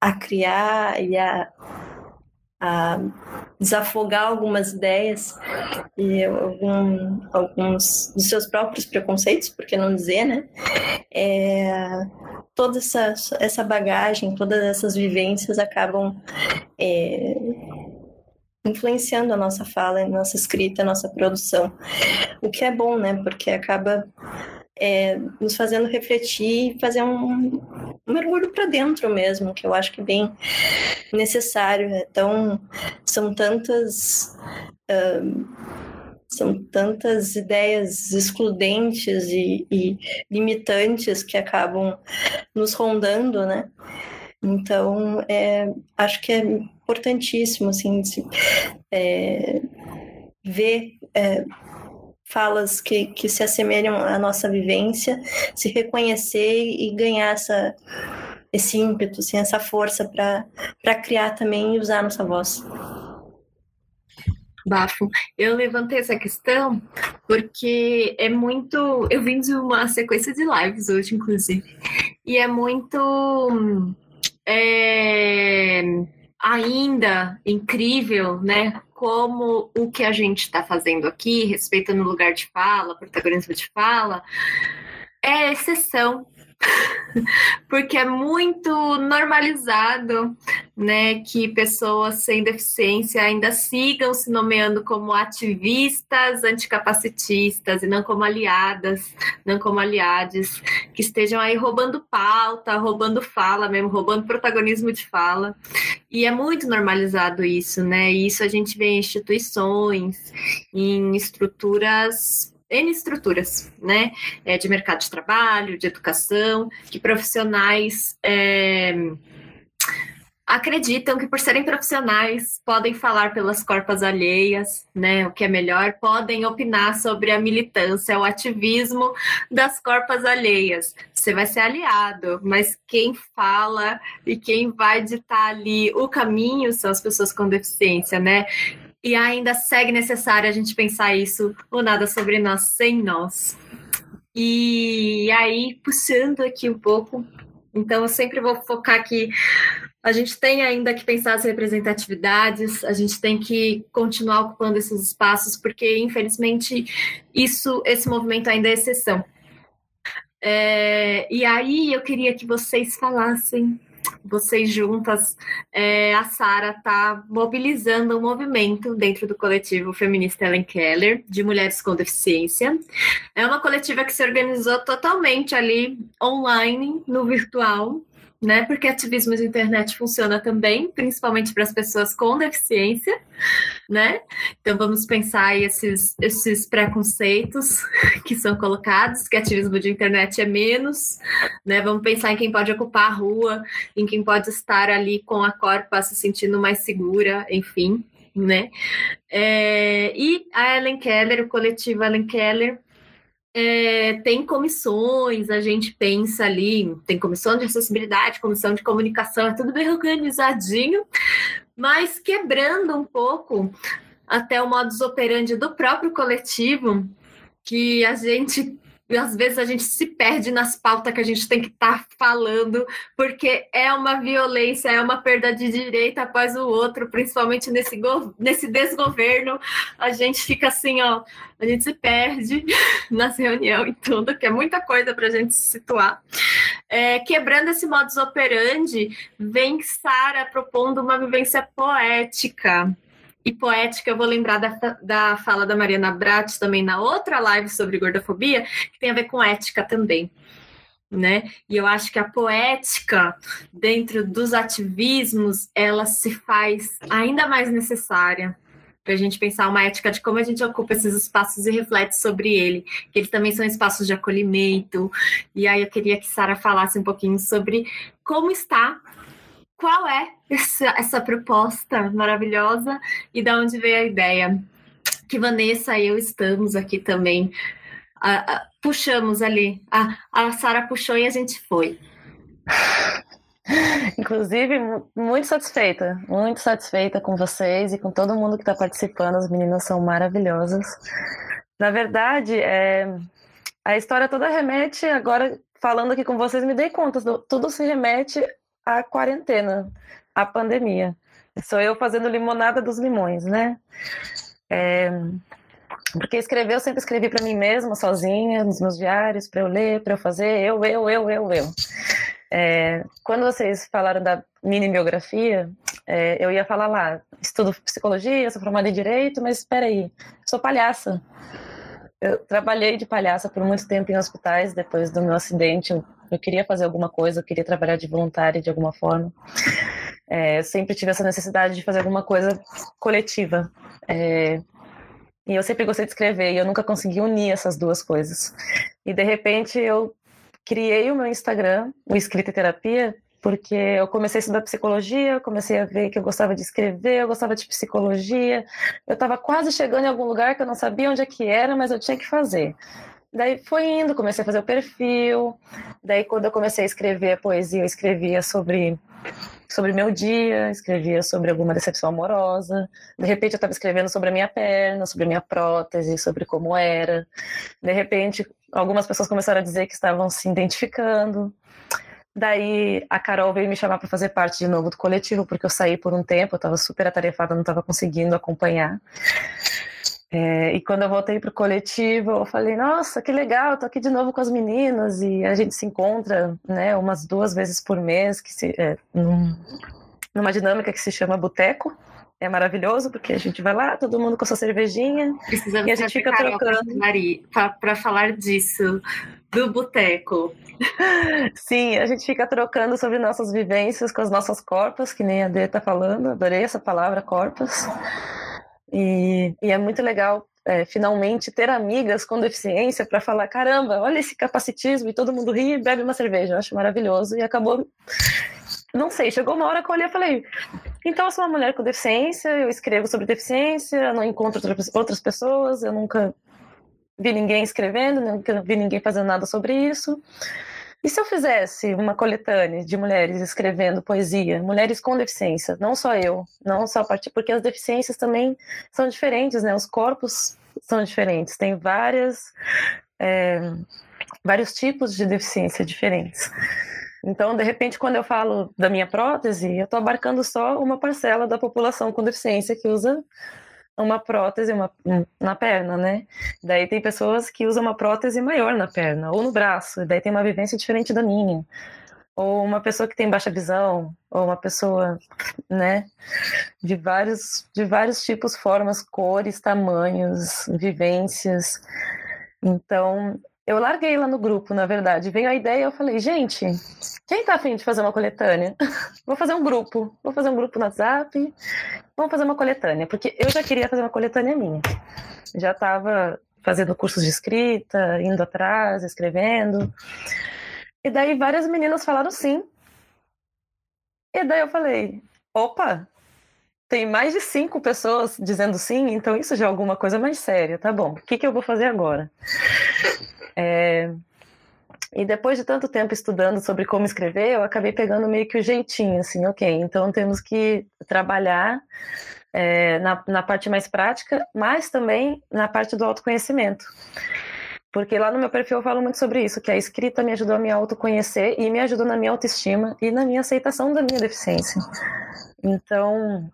a criar e a a desafogar algumas ideias e algum, alguns dos seus próprios preconceitos, por que não dizer, né? É, toda essa, essa bagagem, todas essas vivências acabam é, influenciando a nossa fala, a nossa escrita, a nossa produção. O que é bom, né? Porque acaba é, nos fazendo refletir e fazer um, um mergulho para dentro mesmo, que eu acho que é bem necessário. Então, são tantas. Uh, são tantas ideias excludentes e, e, limitantes que acabam nos rondando, né? Então, é, acho que é importantíssimo, assim, se, é, ver é, falas que, que se assemelham à nossa vivência, se reconhecer e ganhar essa, esse ímpeto, assim, essa força para criar também e usar nossa voz. Bafo. Eu levantei essa questão porque é muito. Eu vim de uma sequência de lives hoje, inclusive, e é muito. É, ainda incrível, né? como o que a gente está fazendo aqui, respeitando o lugar de fala, protagonismo de fala, é exceção. Porque é muito normalizado, né, que pessoas sem deficiência ainda sigam se nomeando como ativistas anticapacitistas e não como aliadas, não como aliades, que estejam aí roubando pauta, roubando fala mesmo, roubando protagonismo de fala. E é muito normalizado isso, né? E isso a gente vê em instituições, em estruturas N estruturas, né? É, de mercado de trabalho, de educação, que profissionais é, acreditam que por serem profissionais podem falar pelas corpas alheias, né, o que é melhor, podem opinar sobre a militância, o ativismo das corpas alheias. Você vai ser aliado, mas quem fala e quem vai ditar ali o caminho são as pessoas com deficiência, né? E ainda segue necessário a gente pensar isso, o nada sobre nós sem nós. E aí, puxando aqui um pouco, então eu sempre vou focar que a gente tem ainda que pensar as representatividades, a gente tem que continuar ocupando esses espaços, porque infelizmente isso, esse movimento ainda é exceção. É, e aí eu queria que vocês falassem vocês juntas, é, a Sara está mobilizando um movimento dentro do coletivo feminista Ellen Keller, de mulheres com deficiência. É uma coletiva que se organizou totalmente ali online, no virtual, né? Porque ativismo de internet funciona também, principalmente para as pessoas com deficiência, né? Então vamos pensar esses, esses preconceitos que são colocados, que ativismo de internet é menos, né? Vamos pensar em quem pode ocupar a rua, em quem pode estar ali com a corpa se sentindo mais segura, enfim, né? É, e a Ellen Keller, o coletivo Ellen Keller, é, tem comissões, a gente pensa ali, tem comissão de acessibilidade, comissão de comunicação, é tudo bem organizadinho, mas quebrando um pouco até o modus operandi do próprio coletivo, que a gente e às vezes a gente se perde nas pautas que a gente tem que estar tá falando, porque é uma violência, é uma perda de direito após o outro, principalmente nesse, nesse desgoverno. A gente fica assim, ó, a gente se perde nas reuniões e tudo, que é muita coisa para a gente se situar. É, quebrando esse modus operandi, vem Sara propondo uma vivência poética e poética, eu vou lembrar da, da fala da Mariana Brat também na outra live sobre gordofobia, que tem a ver com ética também. Né? E eu acho que a poética dentro dos ativismos ela se faz ainda mais necessária para a gente pensar uma ética de como a gente ocupa esses espaços e reflete sobre ele, que eles também são espaços de acolhimento. E aí eu queria que Sara falasse um pouquinho sobre como está qual é essa, essa proposta maravilhosa e da onde veio a ideia. Que Vanessa e eu estamos aqui também. Puxamos ali. A, a Sara puxou e a gente foi. Inclusive, muito satisfeita, muito satisfeita com vocês e com todo mundo que está participando. As meninas são maravilhosas. Na verdade, é, a história toda remete, agora falando aqui com vocês, me dei conta, tudo se remete a quarentena, a pandemia. Sou eu fazendo limonada dos limões, né? É, porque escrever, eu sempre escrevi para mim mesma, sozinha, nos meus diários, para eu ler, para eu fazer, eu, eu, eu, eu, eu. É, quando vocês falaram da mini biografia, é, eu ia falar lá, estudo psicologia, sou formada em direito, mas espera aí, sou palhaça. Eu trabalhei de palhaça por muito tempo em hospitais, depois do meu acidente, eu eu queria fazer alguma coisa, eu queria trabalhar de voluntária de alguma forma. É, sempre tive essa necessidade de fazer alguma coisa coletiva. É, e eu sempre gostei de escrever e eu nunca consegui unir essas duas coisas. E de repente eu criei o meu Instagram, o Escrita e Terapia, porque eu comecei a estudar psicologia, comecei a ver que eu gostava de escrever, eu gostava de psicologia. Eu estava quase chegando em algum lugar que eu não sabia onde é que era, mas eu tinha que fazer. Daí foi indo, comecei a fazer o perfil. Daí quando eu comecei a escrever a poesia, eu escrevia sobre sobre meu dia, escrevia sobre alguma decepção amorosa. De repente eu estava escrevendo sobre a minha perna, sobre a minha prótese, sobre como era. De repente algumas pessoas começaram a dizer que estavam se identificando. Daí a Carol veio me chamar para fazer parte de novo do coletivo, porque eu saí por um tempo, eu estava super atarefada, não estava conseguindo acompanhar. É, e quando eu voltei para o coletivo, eu falei, nossa, que legal, tô aqui de novo com as meninas e a gente se encontra, né, umas duas vezes por mês, que se, é, num, numa dinâmica que se chama Boteco. É maravilhoso, porque a gente vai lá, todo mundo com a sua cervejinha, Precisamos e a gente fica trocando. Para falar disso, do boteco. Sim, a gente fica trocando sobre nossas vivências com as nossas corpas, que nem a Dê tá falando, adorei essa palavra, corpas. E, e é muito legal é, finalmente ter amigas com deficiência para falar: caramba, olha esse capacitismo, e todo mundo ri e bebe uma cerveja. Eu acho maravilhoso. E acabou. Não sei, chegou uma hora que eu olhei e falei: então eu sou uma mulher com deficiência, eu escrevo sobre deficiência, não encontro outras pessoas, eu nunca vi ninguém escrevendo, nunca vi ninguém fazendo nada sobre isso. E se eu fizesse uma coletânea de mulheres escrevendo poesia, mulheres com deficiência, não só eu, não só a partir, porque as deficiências também são diferentes, né? Os corpos são diferentes, tem várias, é, vários tipos de deficiência diferentes. Então, de repente, quando eu falo da minha prótese, eu estou abarcando só uma parcela da população com deficiência que usa uma prótese uma, na perna, né? Daí tem pessoas que usam uma prótese maior na perna ou no braço, daí tem uma vivência diferente da minha. ou uma pessoa que tem baixa visão, ou uma pessoa, né, de vários, de vários tipos, formas, cores, tamanhos, vivências. Então, eu larguei lá no grupo, na verdade. Veio a ideia e eu falei, gente, quem tá afim de fazer uma coletânea? vou fazer um grupo. Vou fazer um grupo no WhatsApp. Vamos fazer uma coletânea. Porque eu já queria fazer uma coletânea minha. Já estava fazendo cursos de escrita, indo atrás, escrevendo. E daí várias meninas falaram sim. E daí eu falei, opa, tem mais de cinco pessoas dizendo sim, então isso já é alguma coisa mais séria, tá bom. O que, que eu vou fazer agora? É... E depois de tanto tempo estudando sobre como escrever, eu acabei pegando meio que o jeitinho, assim, ok, então temos que trabalhar é, na, na parte mais prática, mas também na parte do autoconhecimento. Porque lá no meu perfil eu falo muito sobre isso, que a escrita me ajudou a me autoconhecer e me ajudou na minha autoestima e na minha aceitação da minha deficiência. Então,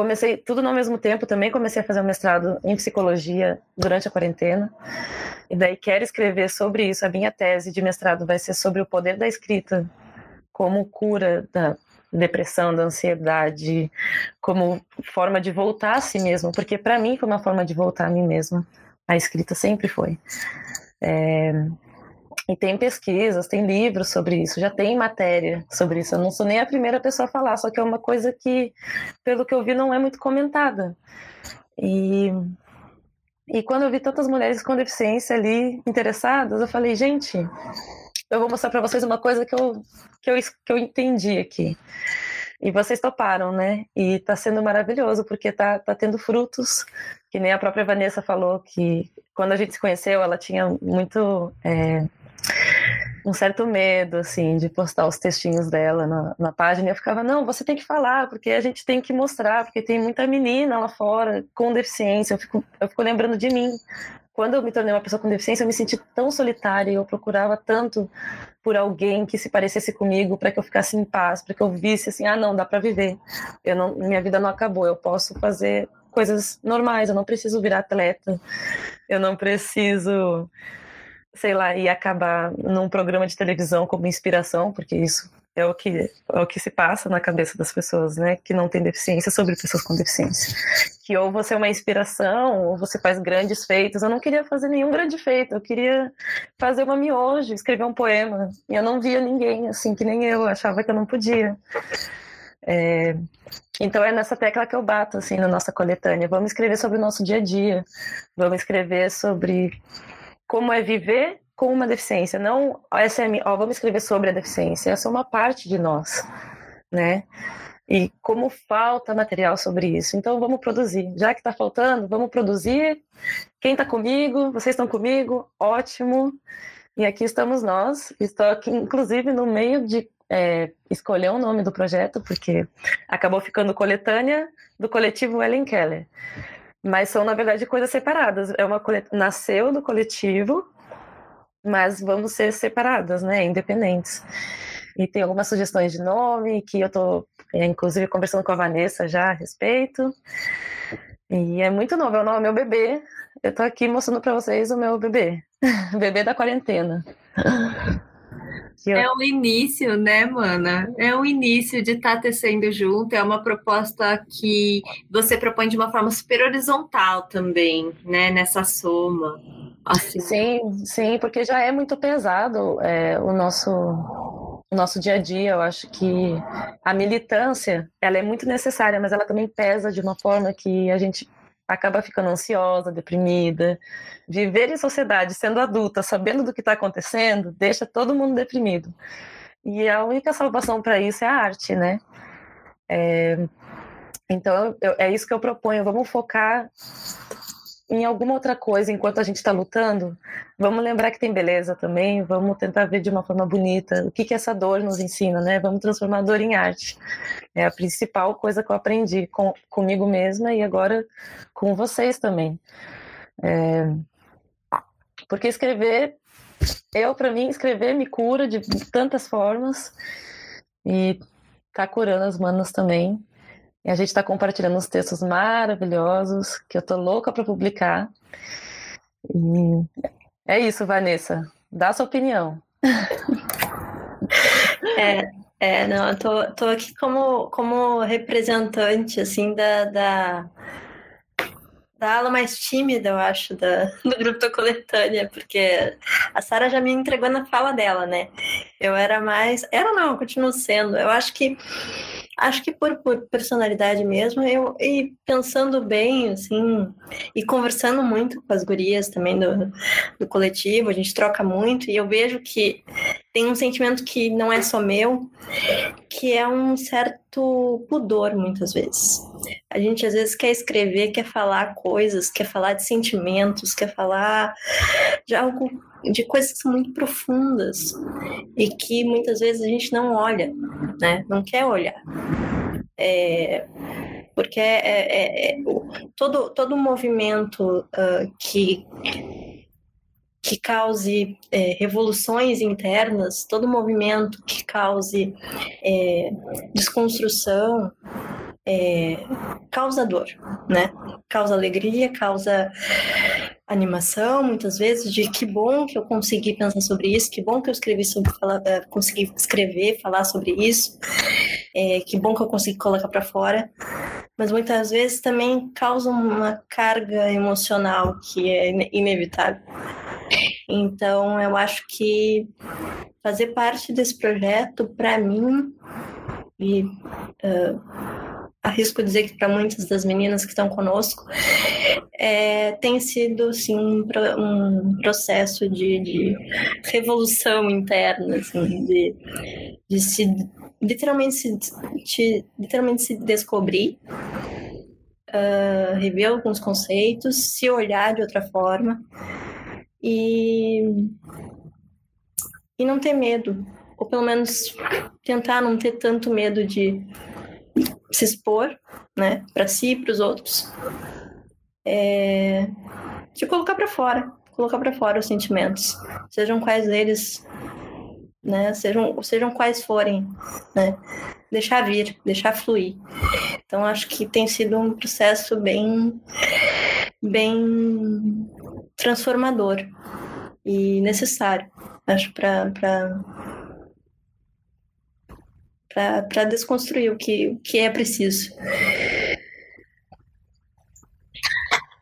comecei tudo no mesmo tempo, também comecei a fazer um mestrado em psicologia durante a quarentena. E daí quero escrever sobre isso. A minha tese de mestrado vai ser sobre o poder da escrita como cura da depressão, da ansiedade, como forma de voltar a si mesmo, porque para mim foi uma forma de voltar a mim mesma. A escrita sempre foi. É, e tem pesquisas, tem livros sobre isso, já tem matéria sobre isso. Eu não sou nem a primeira pessoa a falar, só que é uma coisa que, pelo que eu vi, não é muito comentada. E, e quando eu vi tantas mulheres com deficiência ali interessadas, eu falei, gente, eu vou mostrar para vocês uma coisa que eu, que, eu, que eu entendi aqui. E vocês toparam, né? E tá sendo maravilhoso, porque tá, tá tendo frutos, que nem a própria Vanessa falou, que quando a gente se conheceu, ela tinha muito. É, um certo medo, assim, de postar os textinhos dela na, na página. E eu ficava, não, você tem que falar, porque a gente tem que mostrar, porque tem muita menina lá fora com deficiência. Eu fico, eu fico lembrando de mim. Quando eu me tornei uma pessoa com deficiência, eu me senti tão solitária e eu procurava tanto por alguém que se parecesse comigo para que eu ficasse em paz, para que eu visse assim, ah, não, dá para viver. Eu não, minha vida não acabou, eu posso fazer coisas normais, eu não preciso virar atleta, eu não preciso, sei lá, ir acabar num programa de televisão como inspiração, porque isso é o que é o que se passa na cabeça das pessoas, né, que não têm deficiência sobre pessoas com deficiência. Que ou você é uma inspiração, ou você faz grandes feitos. Eu não queria fazer nenhum grande feito, eu queria fazer uma miojo, escrever um poema. E eu não via ninguém assim que nem eu, achava que eu não podia. É, então é nessa tecla que eu bato assim na nossa coletânea. Vamos escrever sobre o nosso dia a dia. Vamos escrever sobre como é viver com uma deficiência. Não, essa é, ó, vamos escrever sobre a deficiência. Essa é uma parte de nós, né? E como falta material sobre isso. Então vamos produzir. Já que está faltando, vamos produzir. Quem está comigo? Vocês estão comigo? Ótimo. E aqui estamos nós. Estou aqui, inclusive, no meio de é, escolher o nome do projeto, porque acabou ficando coletânea do coletivo Ellen Keller. Mas são, na verdade, coisas separadas. É uma colet... Nasceu do coletivo, mas vamos ser separadas, né? Independentes. E tem algumas sugestões de nome que eu estou, é, inclusive, conversando com a Vanessa já a respeito. E é muito novo, é o nome meu bebê. Eu estou aqui mostrando para vocês o meu bebê, bebê da quarentena. É o início, né, mana? É o início de estar tá tecendo junto. É uma proposta que você propõe de uma forma super horizontal também, né? Nessa soma. Assim. Sim, sim, porque já é muito pesado é, o nosso o nosso dia a dia. Eu acho que a militância ela é muito necessária, mas ela também pesa de uma forma que a gente acaba ficando ansiosa, deprimida. Viver em sociedade, sendo adulta, sabendo do que está acontecendo, deixa todo mundo deprimido. E a única salvação para isso é a arte, né? É, então, eu, é isso que eu proponho. Vamos focar em alguma outra coisa enquanto a gente está lutando. Vamos lembrar que tem beleza também. Vamos tentar ver de uma forma bonita o que, que essa dor nos ensina, né? Vamos transformar a dor em arte. É a principal coisa que eu aprendi com, comigo mesma e agora com vocês também. É... Porque escrever, eu, para mim, escrever me cura de tantas formas e tá curando as manas também. E a gente está compartilhando uns textos maravilhosos que eu tô louca para publicar. E é isso, Vanessa. Dá sua opinião. É, é, não, eu tô, tô aqui como, como representante, assim, da, da, da ala mais tímida, eu acho, da, do grupo da coletânea, porque a Sara já me entregou na fala dela, né? Eu era mais. Era não, continuo sendo. Eu acho que acho que por, por personalidade mesmo, eu e pensando bem, assim, e conversando muito com as gurias também do, do coletivo, a gente troca muito, e eu vejo que tem um sentimento que não é só meu, que é um certo pudor, muitas vezes. A gente às vezes quer escrever, quer falar coisas, quer falar de sentimentos, quer falar de algo de coisas muito profundas e que muitas vezes a gente não olha, né? Não quer olhar. É, porque é, é, é, todo, todo movimento uh, que, que cause é, revoluções internas, todo movimento que cause é, desconstrução, é, causa dor, né? Causa alegria, causa animação, muitas vezes, de que bom que eu consegui pensar sobre isso, que bom que eu escrevi sobre falar, eh, consegui escrever, falar sobre isso, é, que bom que eu consegui colocar para fora, mas muitas vezes também causa uma carga emocional que é inevitável. Então, eu acho que fazer parte desse projeto, para mim, e uh, arrisco dizer que para muitas das meninas que estão conosco, é, tem sido sim um, um processo de, de, revolução interna, assim, de, de se literalmente se, de, literalmente se descobrir, uh, rever alguns conceitos, se olhar de outra forma e, e não ter medo, ou pelo menos tentar não ter tanto medo de se expor, né, para si e para os outros, é, de colocar para fora, colocar para fora os sentimentos, sejam quais eles, né, sejam, sejam quais forem, né, deixar vir, deixar fluir. Então acho que tem sido um processo bem, bem transformador e necessário, acho para para desconstruir o que, o que é preciso.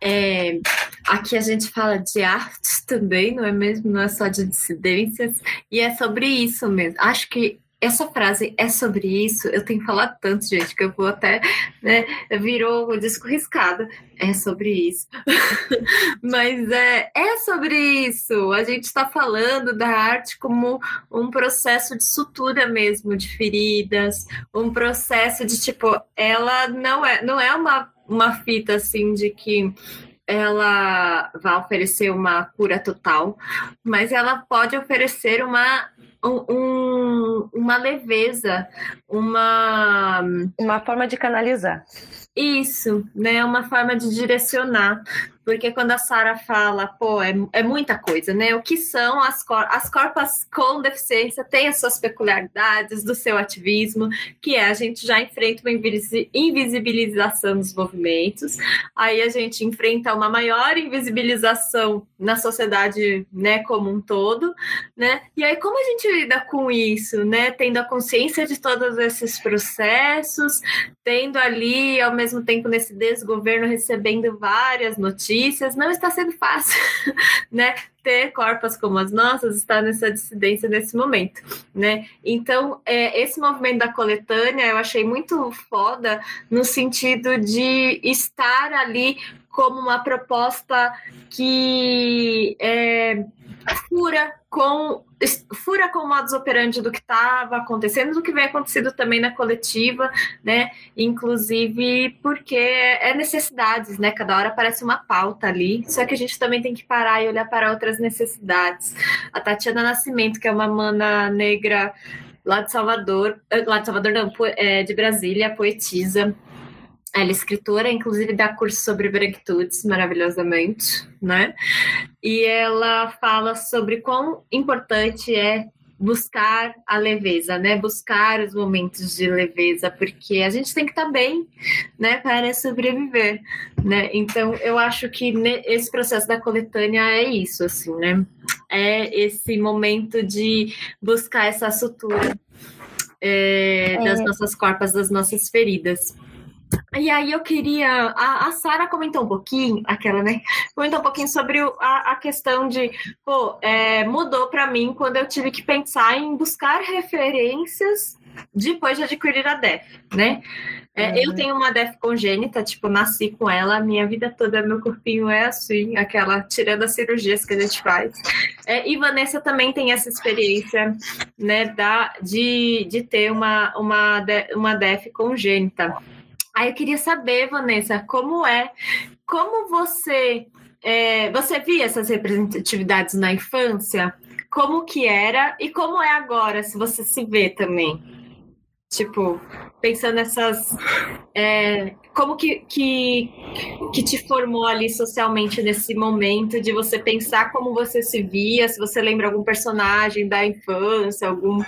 É, aqui a gente fala de arte também, não é mesmo? Não é só de dissidências, e é sobre isso mesmo. Acho que essa frase é sobre isso, eu tenho falado tanto, gente, que eu vou até, né, virou o disco riscado. É sobre isso. Mas é, é sobre isso. A gente está falando da arte como um processo de sutura mesmo, de feridas, um processo de tipo, ela não é, não é uma, uma fita assim de que ela vai oferecer uma cura total, mas ela pode oferecer uma um, uma leveza, uma uma forma de canalizar. Isso, né? Uma forma de direcionar. Porque quando a Sara fala, pô, é, é muita coisa, né? O que são as, cor as corpas com deficiência têm as suas peculiaridades do seu ativismo, que é a gente já enfrenta uma invisibilização dos movimentos, aí a gente enfrenta uma maior invisibilização na sociedade, né, como um todo, né? E aí como a gente lida com isso, né? Tendo a consciência de todos esses processos, tendo ali ao mesmo tempo nesse desgoverno recebendo várias notícias notícias, não está sendo fácil, né? Ter corpos como as nossas está nessa dissidência nesse momento, né? Então, é, esse movimento da coletânea eu achei muito foda no sentido de estar ali como uma proposta que é, fura com fura com o modus operandi do que estava acontecendo, do que vem acontecendo também na coletiva, né? Inclusive porque é necessidades, né? Cada hora aparece uma pauta ali, só que a gente também tem que parar e olhar para outras necessidades. A Tatiana Nascimento, que é uma mana negra lá de Salvador, eh, lá de Salvador não, é, de Brasília, poetisa, ela é escritora, inclusive dá curso sobre branquitudes maravilhosamente, né? E ela fala sobre quão importante é buscar a leveza, né? Buscar os momentos de leveza, porque a gente tem que estar tá bem, né, para sobreviver, né? Então, eu acho que esse processo da coletânea é isso, assim, né? É esse momento de buscar essa sutura é, é. das nossas corpas, das nossas feridas. E aí eu queria. A, a Sara comentou um pouquinho, aquela, né? Comentou um pouquinho sobre o, a, a, questão de, pô, é, mudou para mim quando eu tive que pensar em buscar referências depois de adquirir a DEF, né? É, uhum. Eu tenho uma DEF congênita, tipo, nasci com ela, minha vida toda, meu corpinho é assim, aquela, tirando as cirurgias que a gente faz. É, e Vanessa também tem essa experiência, né, da, de, de ter uma, uma, uma DEF congênita. Aí eu queria saber, Vanessa, como é, como você, é, você via essas representatividades na infância? Como que era e como é agora, se você se vê também? Tipo, pensando nessas. É, como que, que, que te formou ali socialmente nesse momento de você pensar como você se via, se você lembra algum personagem da infância, algum.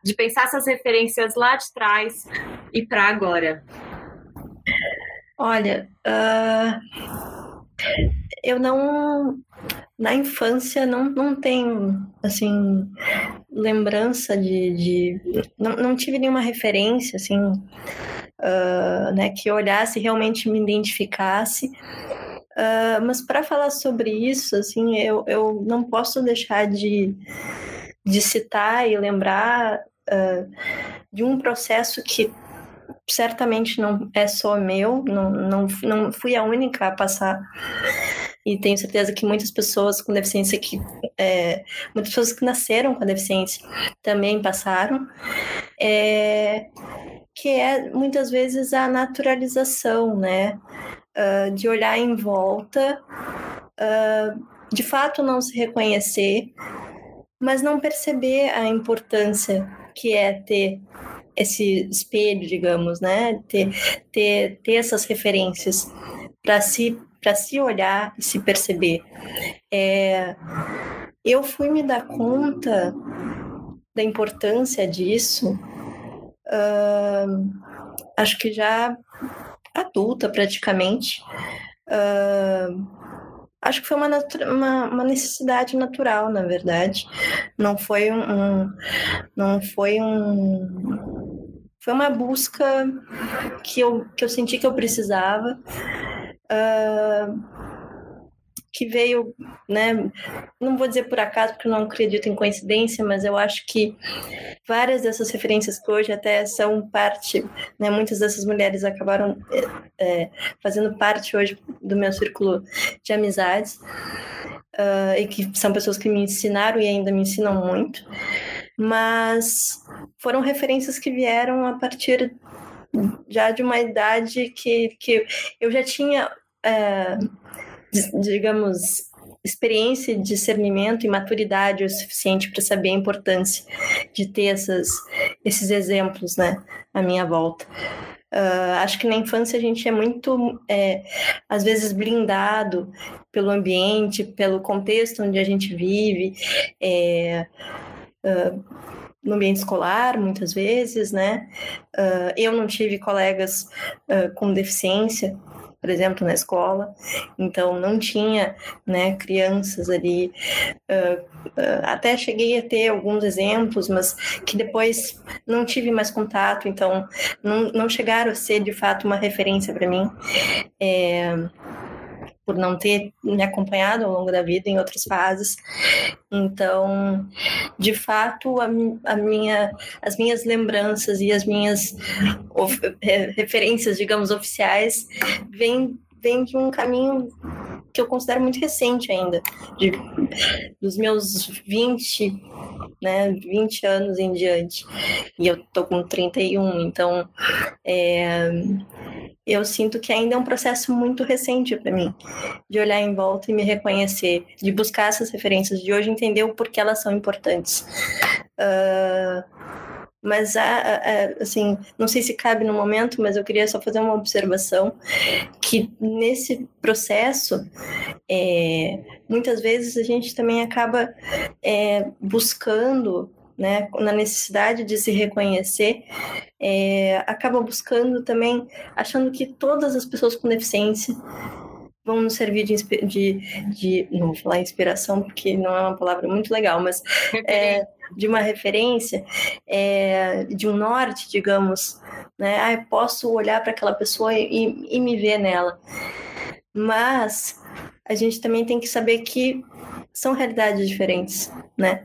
de pensar essas referências lá de trás e para agora? Olha, uh, eu não. Na infância não, não tenho, assim, lembrança de. de não, não tive nenhuma referência, assim, uh, né, que olhasse e realmente me identificasse. Uh, mas para falar sobre isso, assim, eu, eu não posso deixar de, de citar e lembrar de um processo que certamente não é só meu, não, não, não fui a única a passar. E tenho certeza que muitas pessoas com deficiência que é, muitas pessoas que nasceram com a deficiência também passaram. É, que é muitas vezes a naturalização, né? Uh, de olhar em volta, uh, de fato não se reconhecer, mas não perceber a importância que é ter esse espelho, digamos, né? Ter, ter, ter essas referências para se, se olhar e se perceber. É, eu fui me dar conta da importância disso, uh, acho que já adulta praticamente. Uh, acho que foi uma, uma, uma, necessidade natural, na verdade. Não foi um, um, não foi um foi uma busca que eu, que eu senti que eu precisava. Uh, que veio, né? Não vou dizer por acaso, porque eu não acredito em coincidência, mas eu acho que várias dessas referências que hoje até são parte, né? Muitas dessas mulheres acabaram é, fazendo parte hoje do meu círculo de amizades uh, e que são pessoas que me ensinaram e ainda me ensinam muito, mas foram referências que vieram a partir já de uma idade que, que eu já tinha é, digamos, experiência, discernimento e maturidade o suficiente para saber a importância de ter essas, esses exemplos, né, à minha volta. Uh, acho que na infância a gente é muito, é, às vezes, blindado pelo ambiente, pelo contexto onde a gente vive, é, uh, no ambiente escolar, muitas vezes, né? Uh, eu não tive colegas com deficiência, por exemplo, na escola. Então, não tinha né, crianças ali. Uh, uh, até cheguei a ter alguns exemplos, mas que depois não tive mais contato, então não, não chegaram a ser de fato uma referência para mim. É, por não ter me acompanhado ao longo da vida em outras fases. Então, de fato, a, a minha, as minhas lembranças e as minhas of, referências, digamos, oficiais, vêm vem de um caminho que eu considero muito recente ainda, de, dos meus 20, né, 20 anos em diante. E eu tô com 31, então é, eu sinto que ainda é um processo muito recente para mim, de olhar em volta e me reconhecer, de buscar essas referências, de hoje entender o porquê elas são importantes. Uh, mas, assim, não sei se cabe no momento, mas eu queria só fazer uma observação que nesse processo, é, muitas vezes a gente também acaba é, buscando né, na necessidade de se reconhecer, é, acaba buscando também, achando que todas as pessoas com deficiência vão nos servir de, de, de, não vou falar inspiração porque não é uma palavra muito legal, mas é, de uma referência, é, de um norte, digamos, né? Ah, eu posso olhar para aquela pessoa e, e me ver nela. Mas a gente também tem que saber que são realidades diferentes, né?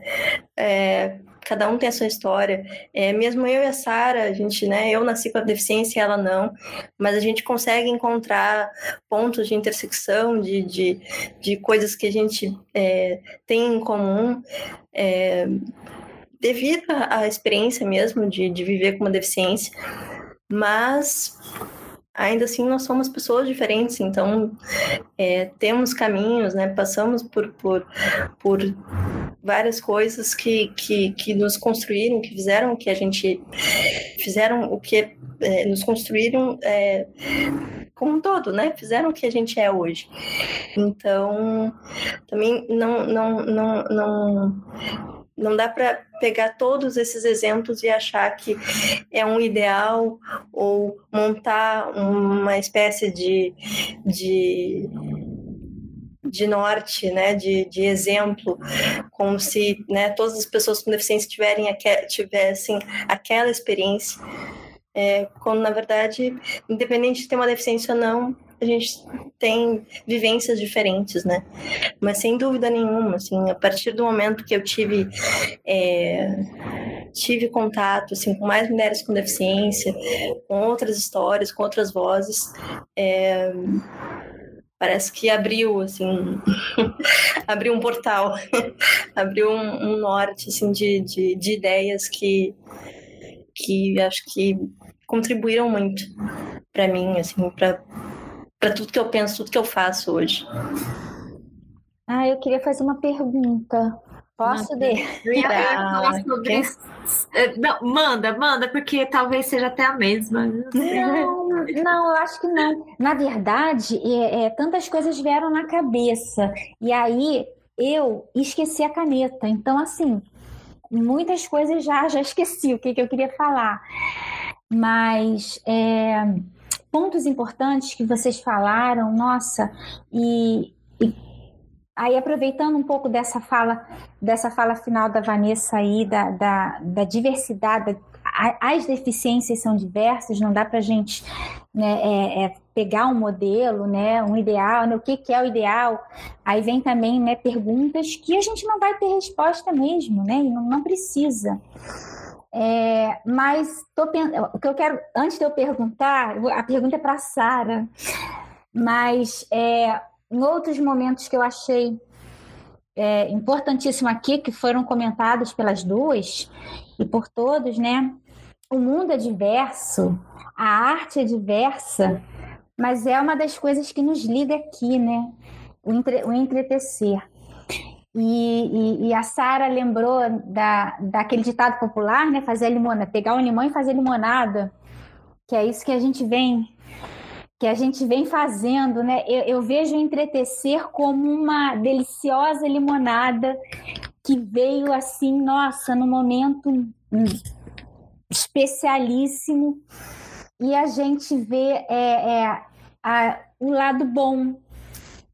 É, cada um tem a sua história. É, mesmo eu e a Sara, a gente, né, eu nasci com a deficiência ela não, mas a gente consegue encontrar pontos de intersecção, de, de, de coisas que a gente é, tem em comum. Devido à experiência mesmo de, de viver com uma deficiência, mas ainda assim nós somos pessoas diferentes, então é, temos caminhos, né? Passamos por, por, por várias coisas que, que, que nos construíram, que fizeram que a gente fizeram o que é, nos construíram é, como um todo, né? Fizeram o que a gente é hoje. Então, também não, não, não, não não dá para pegar todos esses exemplos e achar que é um ideal ou montar uma espécie de, de, de norte, né, de, de exemplo, como se né, todas as pessoas com deficiência tiverem, tivessem aquela experiência. É, quando na verdade, independente de ter uma deficiência ou não, a gente tem vivências diferentes, né? Mas sem dúvida nenhuma, assim, a partir do momento que eu tive é, tive contato assim com mais mulheres com deficiência, com outras histórias, com outras vozes, é, parece que abriu assim abriu um portal abriu um, um, norte assim de, de, de ideias que que acho que contribuíram muito para mim assim para para tudo que eu penso, tudo que eu faço hoje. Ah, eu queria fazer uma pergunta. Posso, Dê? Eu ia falar sobre isso. É, não, manda, manda, porque talvez seja até a mesma. Não, não, eu acho que não. Na verdade, é, é, tantas coisas vieram na cabeça. E aí eu esqueci a caneta. Então, assim, muitas coisas já, já esqueci o que, que eu queria falar. Mas é, pontos importantes que vocês falaram, nossa, e, e aí aproveitando um pouco dessa fala, dessa fala final da Vanessa aí, da, da, da diversidade, as deficiências são diversas, não dá para a gente né, é, é, pegar um modelo, né, um ideal, né, o que, que é o ideal. Aí vem também né, perguntas que a gente não vai ter resposta mesmo, né, e não, não precisa. É, mas tô, o que eu quero, antes de eu perguntar, a pergunta é para a Sara, mas é, em outros momentos que eu achei é, importantíssimo aqui, que foram comentados pelas duas e por todos, né? O mundo é diverso, a arte é diversa, mas é uma das coisas que nos liga aqui, né? O, entre, o entretecer. E, e, e a Sara lembrou da, daquele ditado popular, né? Fazer limonada, pegar um limão e fazer limonada, que é isso que a gente vem que a gente vem fazendo, né? Eu, eu vejo o entretecer como uma deliciosa limonada que veio assim, nossa, no momento especialíssimo e a gente vê é, é, a, o lado bom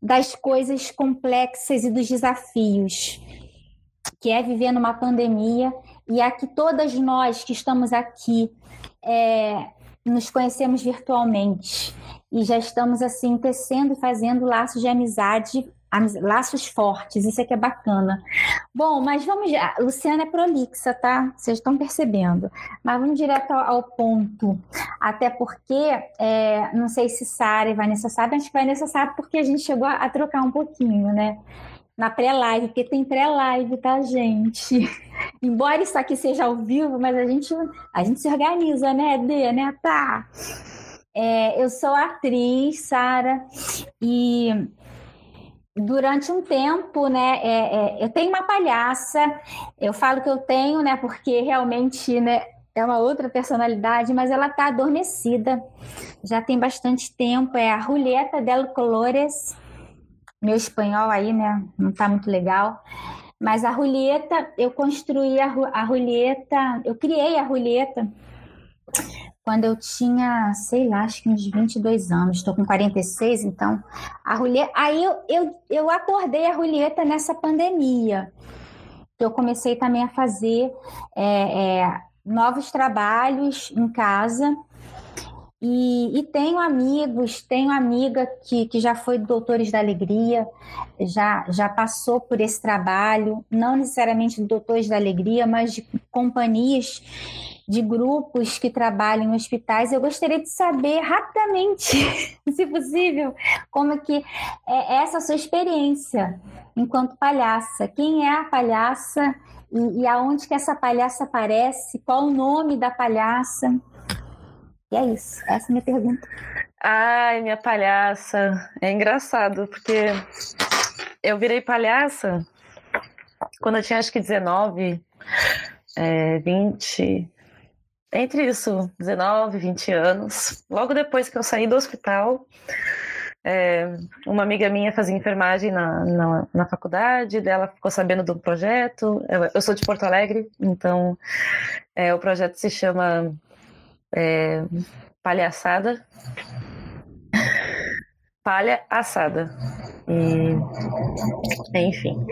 das coisas complexas e dos desafios, que é viver numa pandemia e a que todas nós que estamos aqui é, nos conhecemos virtualmente. E já estamos assim tecendo e fazendo laços de amizade laços fortes, isso aqui é bacana. Bom, mas vamos. Luciana é prolixa, tá? Vocês estão percebendo. Mas vamos direto ao, ponto. Até porque, é, não sei se Sara e Vanessa sabem, acho que Vanessa sabe porque a gente chegou a, a trocar um pouquinho, né? Na pré-live, porque tem pré-live, tá, gente? Embora isso aqui seja ao vivo, mas a gente, a gente se organiza, né, Dê, né? Tá. É, eu sou atriz, Sara, e durante um tempo, né, é, é, eu tenho uma palhaça, eu falo que eu tenho, né, porque realmente, né, é uma outra personalidade, mas ela está adormecida, já tem bastante tempo, é a Julieta del Colores, meu espanhol aí, né, não está muito legal, Mas a roleta, eu construí a, a roleta, eu criei a roleta quando eu tinha, sei lá, acho que uns 22 anos, estou com 46, então a roleta. Aí eu, eu, eu acordei a roleta nessa pandemia. Eu comecei também a fazer é, é, novos trabalhos em casa. E, e, tenho amigos, tenho amiga que, que já foi Doutores da Alegria, já, já passou por esse trabalho, não necessariamente Doutores da Alegria, mas de companhias de grupos que trabalham em hospitais. Eu gostaria de saber rapidamente, se possível, como é que é essa sua experiência enquanto palhaça. Quem é a palhaça e, e aonde que essa palhaça aparece? Qual o nome da palhaça? E é isso, essa é a minha pergunta. Ai, minha palhaça. É engraçado, porque eu virei palhaça quando eu tinha acho que 19, é, 20, entre isso, 19, 20 anos. Logo depois que eu saí do hospital, é, uma amiga minha fazia enfermagem na, na, na, faculdade, dela ficou sabendo do projeto. Eu, eu sou de Porto Alegre, então é, o projeto se chama é, Palhaçada. Palha assada. E, enfim.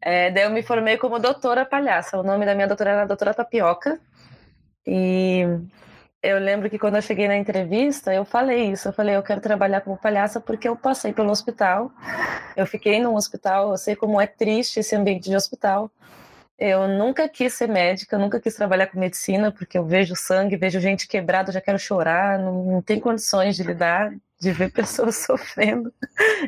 É, daí eu me formei como doutora palhaça. O nome da minha doutora era Doutora Tapioca. E eu lembro que quando eu cheguei na entrevista, eu falei isso. Eu falei, eu quero trabalhar como palhaça porque eu passei pelo hospital. Eu fiquei num hospital, eu sei como é triste esse ambiente de hospital. Eu nunca quis ser médica, nunca quis trabalhar com medicina, porque eu vejo sangue, vejo gente quebrada, já quero chorar, não, não tem condições de lidar, de ver pessoas sofrendo,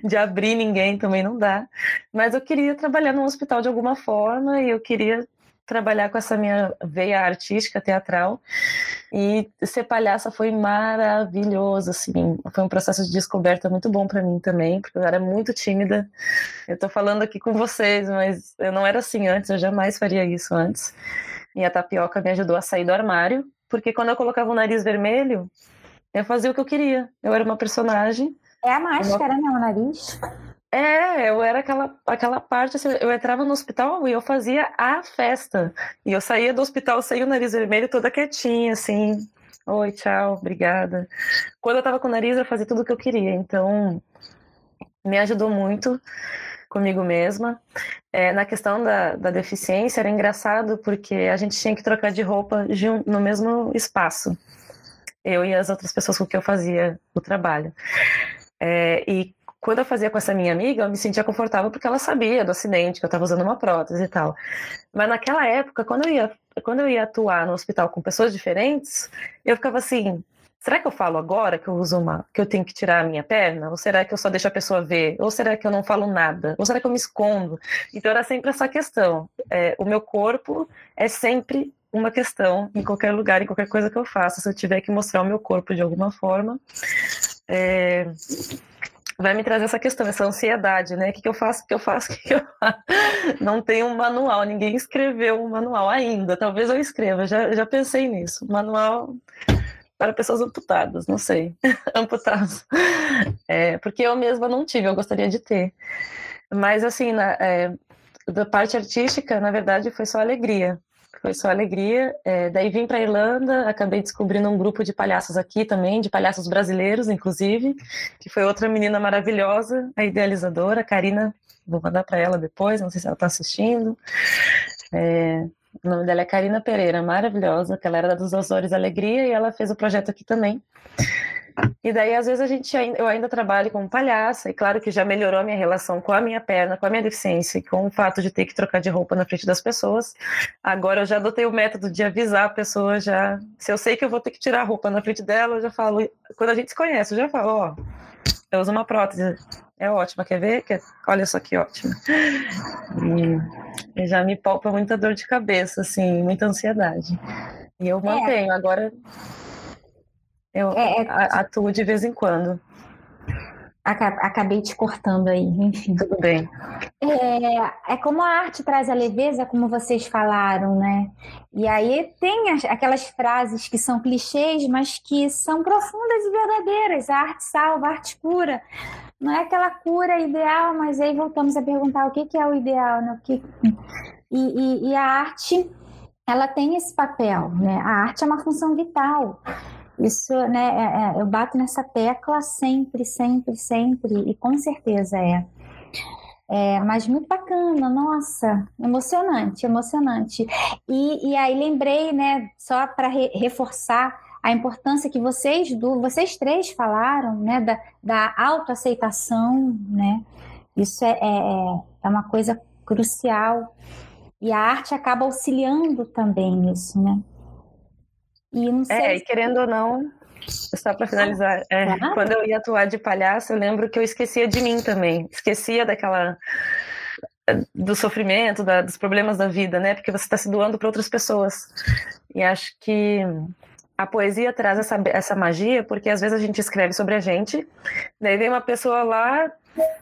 de abrir ninguém também não dá. Mas eu queria trabalhar num hospital de alguma forma e eu queria trabalhar com essa minha veia artística, teatral. E ser palhaça foi maravilhoso, assim. Foi um processo de descoberta muito bom para mim também, porque eu era muito tímida. Eu tô falando aqui com vocês, mas eu não era assim antes, eu jamais faria isso antes. E a tapioca me ajudou a sair do armário, porque quando eu colocava o nariz vermelho, eu fazia o que eu queria. Eu era uma personagem. É a máscara, uma... né? O nariz. É, eu era aquela, aquela parte, assim, eu entrava no hospital e eu fazia a festa. E eu saía do hospital sem o nariz vermelho, toda quietinha, assim. Oi, tchau, obrigada. Quando eu tava com o nariz, eu fazia tudo o que eu queria. Então, me ajudou muito comigo mesma. É, na questão da, da deficiência, era engraçado porque a gente tinha que trocar de roupa no mesmo espaço. Eu e as outras pessoas com que eu fazia o trabalho. É, e quando eu fazia com essa minha amiga, eu me sentia confortável porque ela sabia do acidente, que eu estava usando uma prótese e tal. Mas naquela época, quando eu ia, quando eu ia atuar no hospital com pessoas diferentes, eu ficava assim: será que eu falo agora que eu uso uma, que eu tenho que tirar a minha perna? Ou será que eu só deixo a pessoa ver? Ou será que eu não falo nada? Ou será que eu me escondo? Então era sempre essa questão. É, o meu corpo é sempre uma questão em qualquer lugar, em qualquer coisa que eu faça. Se eu tiver que mostrar o meu corpo de alguma forma, é, vai me trazer essa questão, essa ansiedade, né? O que, que eu faço? O que eu faço? Que, que eu? Não tem um manual, ninguém escreveu um manual ainda. Talvez eu escreva, já, já pensei nisso. Manual para pessoas amputadas, não sei. Amputadas. É, porque eu mesma não tive, eu gostaria de ter. Mas, assim, na, é, da parte artística, na verdade, foi só alegria foi só alegria. É, daí vim para Irlanda, acabei descobrindo um grupo de palhaços aqui também, de palhaços brasileiros, inclusive, que foi outra menina maravilhosa, a idealizadora, a Karina. Vou mandar para ela depois, não sei se ela está assistindo. É, o nome dela é Karina Pereira, maravilhosa, que ela era dos Açores Alegria e ela fez o projeto aqui também. E daí, às vezes, a gente eu ainda trabalho como palhaça, e claro que já melhorou a minha relação com a minha perna, com a minha deficiência, e com o fato de ter que trocar de roupa na frente das pessoas. Agora eu já adotei o método de avisar a pessoa já. Se eu sei que eu vou ter que tirar a roupa na frente dela, eu já falo. Quando a gente se conhece, eu já falo, ó, eu uso uma prótese. É ótima, quer ver? Olha só que ótima. E, e já me poupa muita dor de cabeça, assim, muita ansiedade. E eu é. mantenho. É. Agora eu é, é... atuo de vez em quando. Acabei te cortando aí, enfim. Tudo bem. É, é como a arte traz a leveza, como vocês falaram, né? E aí tem as, aquelas frases que são clichês, mas que são profundas e verdadeiras. A arte salva, a arte cura. Não é aquela cura ideal, mas aí voltamos a perguntar o que, que é o ideal, né? O que... e, e, e a arte, ela tem esse papel, né? A arte é uma função vital. Isso, né, é, é, eu bato nessa tecla sempre, sempre, sempre, e com certeza é. É, mas muito bacana, nossa, emocionante, emocionante. E, e aí lembrei, né, só para re reforçar a importância que vocês do, vocês três falaram, né, da, da autoaceitação, né? Isso é, é, é uma coisa crucial. E a arte acaba auxiliando também nisso, né? E não sei é, e querendo ou não, só para finalizar, é, quando eu ia atuar de palhaço, eu lembro que eu esquecia de mim também, esquecia daquela do sofrimento, da, dos problemas da vida, né? Porque você está se doando para outras pessoas. E acho que a poesia traz essa, essa magia, porque às vezes a gente escreve sobre a gente, daí vem uma pessoa lá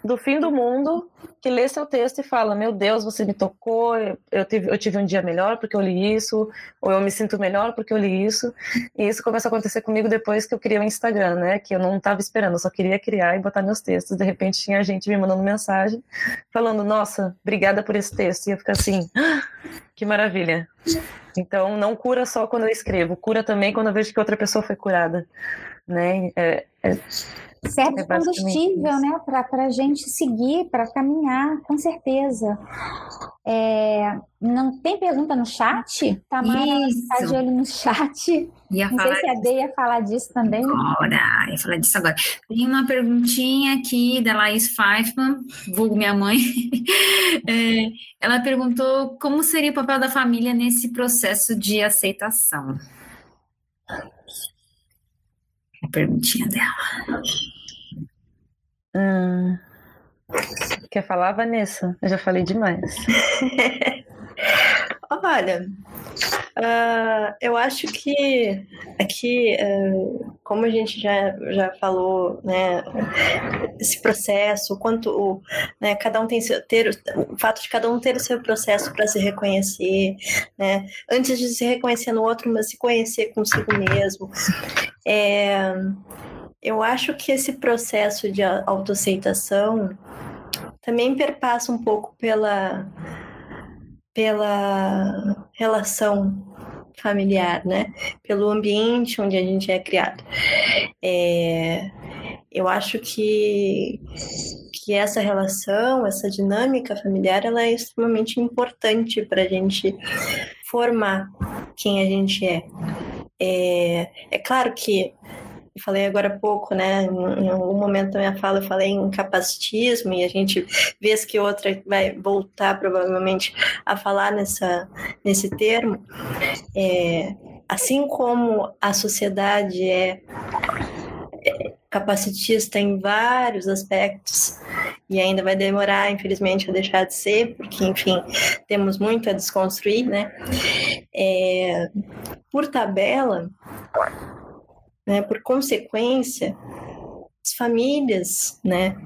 do fim do mundo que lê seu texto e fala: Meu Deus, você me tocou, eu tive, eu tive um dia melhor porque eu li isso, ou eu me sinto melhor porque eu li isso. E isso começa a acontecer comigo depois que eu criei o Instagram, né? Que eu não estava esperando, eu só queria criar e botar meus textos. De repente tinha gente me mandando mensagem falando: Nossa, obrigada por esse texto. E eu fico assim: ah, Que maravilha. Então, não cura só quando eu escrevo, cura também quando eu vejo que outra pessoa foi curada, né? É, é serve é combustível, né, para a gente seguir, para caminhar, com certeza. É, não tem pergunta no chat? Tamara está de olho no chat. Ia não sei se a Dei ia falar disso também. Agora, ia falar disso agora. Tem uma perguntinha aqui da Laís Pfeiffer, vulgo minha mãe. É, ela perguntou como seria o papel da família nesse processo de aceitação. A perguntinha dela. Hum. Quer falar, Vanessa? Eu já falei demais. Olha, uh, eu acho que aqui, uh, como a gente já, já falou, né, esse processo, quanto o, né, cada um tem seu, ter o fato de cada um ter o seu processo para se reconhecer, né, antes de se reconhecer no outro, mas se conhecer consigo mesmo. É, eu acho que esse processo de autoaceitação também perpassa um pouco pela, pela relação familiar, né? Pelo ambiente onde a gente é criado. É, eu acho que, que essa relação, essa dinâmica familiar, ela é extremamente importante para a gente formar quem a gente é. É, é claro que falei agora há pouco, né? Em algum momento da minha fala eu falei em capacitismo e a gente vez que outra vai voltar provavelmente a falar nessa, nesse termo. É, assim como a sociedade é, é capacitista em vários aspectos e ainda vai demorar, infelizmente, a deixar de ser, porque, enfim, temos muito a desconstruir, né? É, por tabela, né? Por consequência, as famílias, né,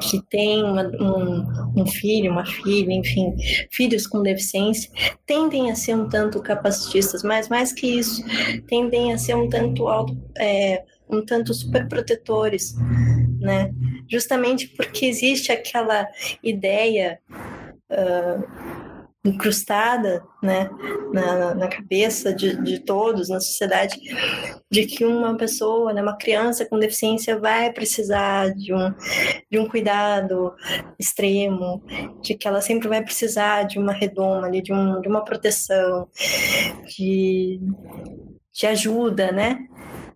que têm uma, um, um, filho, uma filha, enfim, filhos com deficiência, tendem a ser um tanto capacitistas, mas mais que isso, tendem a ser um tanto auto, é, um tanto superprotetores, né? Justamente porque existe aquela ideia uh, incrustada né, na, na cabeça de, de todos, na sociedade, de que uma pessoa, né, uma criança com deficiência vai precisar de um, de um cuidado extremo, de que ela sempre vai precisar de uma redoma, de, um, de uma proteção, de, de ajuda, né?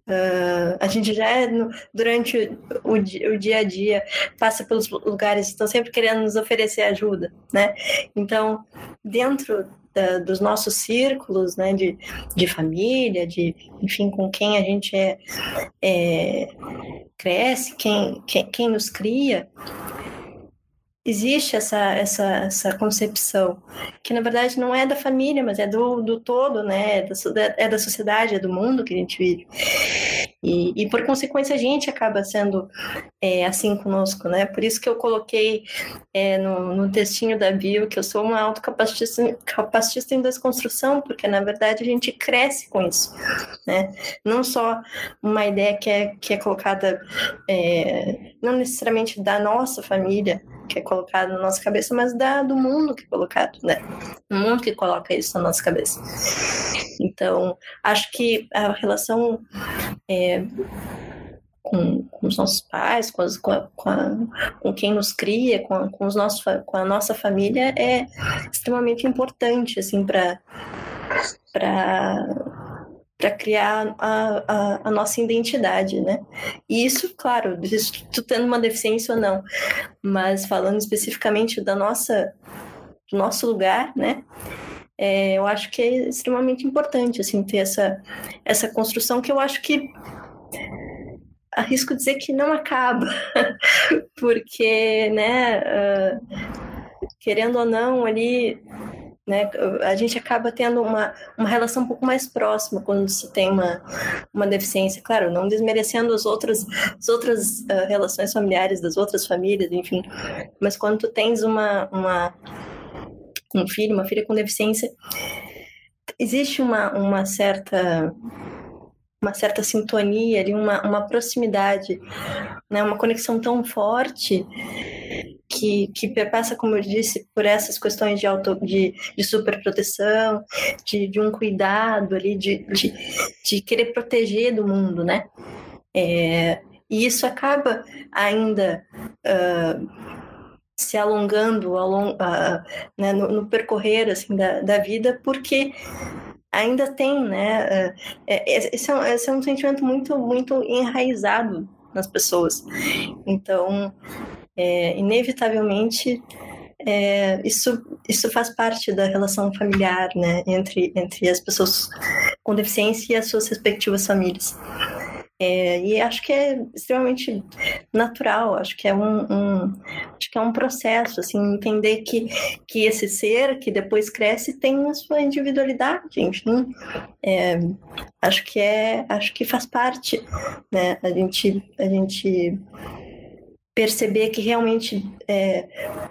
Uh, a gente já, é durante o, o, dia a dia, passa pelos lugares, estão sempre querendo nos oferecer ajuda, né? Então, dentro da, dos nossos círculos, né, de, de família, de, enfim, com quem a gente é, é cresce, quem, quem, quem nos cria, existe essa, essa, essa concepção, que na verdade não é da família, mas é do, do todo, né? É da, é da sociedade, é do mundo que a gente vive. E, e por consequência a gente acaba sendo é, assim conosco, né? Por isso que eu coloquei é, no, no textinho da bio que eu sou uma autocapacitista capacitista em desconstrução, porque na verdade a gente cresce com isso, né? Não só uma ideia que é, que é colocada é, não necessariamente da nossa família, que é colocado na nossa cabeça, mas da, do mundo que é colocado, né? O mundo que coloca isso na nossa cabeça. Então, acho que a relação é, com, com, os nossos pais, com, as, com, a, com, a, com, quem nos cria, com, com, os nossos, com a nossa família é extremamente importante, assim, para para criar a, a, a, nossa identidade, né? E isso, claro, tu tendo uma deficiência ou não, mas falando especificamente da nossa, do nosso lugar, né? É, eu acho que é extremamente importante, assim, ter essa, essa construção que eu acho que arrisco dizer que não acaba, porque, né, uh, querendo ou não, ali né? A gente acaba tendo uma, uma relação um pouco mais próxima quando se tem uma, uma deficiência. Claro, não desmerecendo as outras, as outras uh, relações familiares das outras famílias, enfim. Mas quando tu tens uma, uma, um filho, uma filha com deficiência, existe uma, uma certa uma certa sintonia ali, uma, uma proximidade, né, uma conexão tão forte que, que perpassa, como eu disse, por essas questões de, auto, de, de superproteção, de, de um cuidado ali, de, de, de querer proteger do mundo, né? É, e isso acaba ainda uh, se alongando ao long, uh, né, no, no, percorrer assim, da, da vida, porque ainda tem, né? Uh, esse, é um, esse é um sentimento muito, muito enraizado nas pessoas. Então, é, inevitavelmente é, isso, isso faz parte da relação familiar né, entre, entre as pessoas com deficiência e as suas respectivas famílias. É, e acho que é extremamente natural, acho que é um, um, acho que é um processo, assim, entender que, que esse ser que depois cresce tem a sua individualidade, enfim, é, acho que é, acho que faz parte, né, a gente, a gente perceber que realmente é,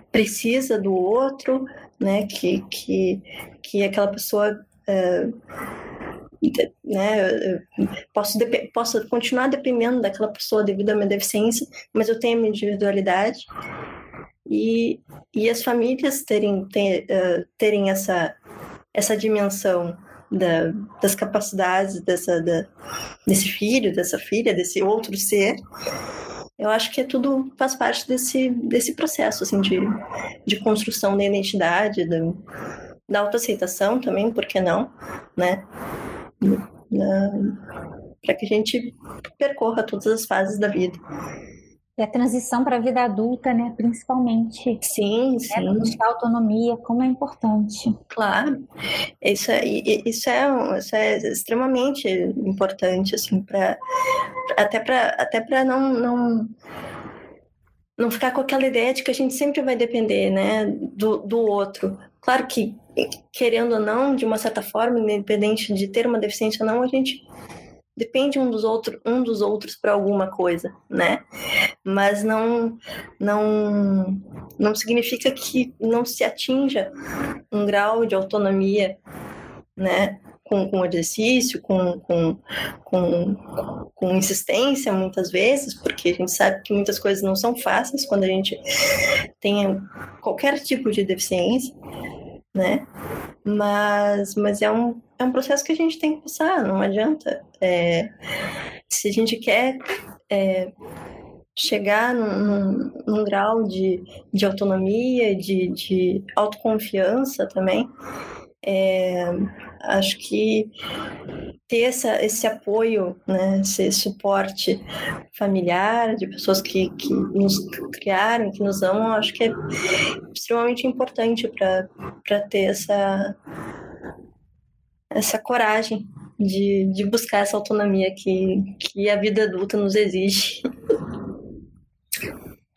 precisa do outro, né? Que, que, que aquela pessoa é, né, posso, posso continuar dependendo daquela pessoa devido à minha deficiência, mas eu tenho a minha individualidade e, e as famílias terem, ter, uh, terem essa, essa dimensão da, das capacidades dessa, da, desse filho, dessa filha, desse outro ser, eu acho que é tudo faz parte desse, desse processo assim, de, de construção da identidade, da, da autoaceitação também, por que não, né? Para que a gente percorra todas as fases da vida. E a transição para a vida adulta, né, principalmente. Sim, né, sim. Buscar autonomia, como é importante. Claro. Isso é, isso é, isso é extremamente importante, assim, para até para até para não, não não ficar com aquela ideia de que a gente sempre vai depender, né, do, do outro. Claro que, querendo ou não, de uma certa forma, independente de ter uma deficiência ou não, a gente depende um dos outros um dos outros para alguma coisa né mas não não não significa que não se atinja um grau de autonomia né com, com exercício, com, com, com, com insistência, muitas vezes, porque a gente sabe que muitas coisas não são fáceis quando a gente tem qualquer tipo de deficiência, né? Mas, mas é, um, é um processo que a gente tem que passar, não adianta. É, se a gente quer é, chegar num, num, grau de, de autonomia, de, de autoconfiança também, é, acho que ter essa, esse apoio, né, esse suporte familiar de pessoas que, que nos criaram, que nos amam, acho que é extremamente importante para ter essa, essa coragem de, de buscar essa autonomia que, que a vida adulta nos exige.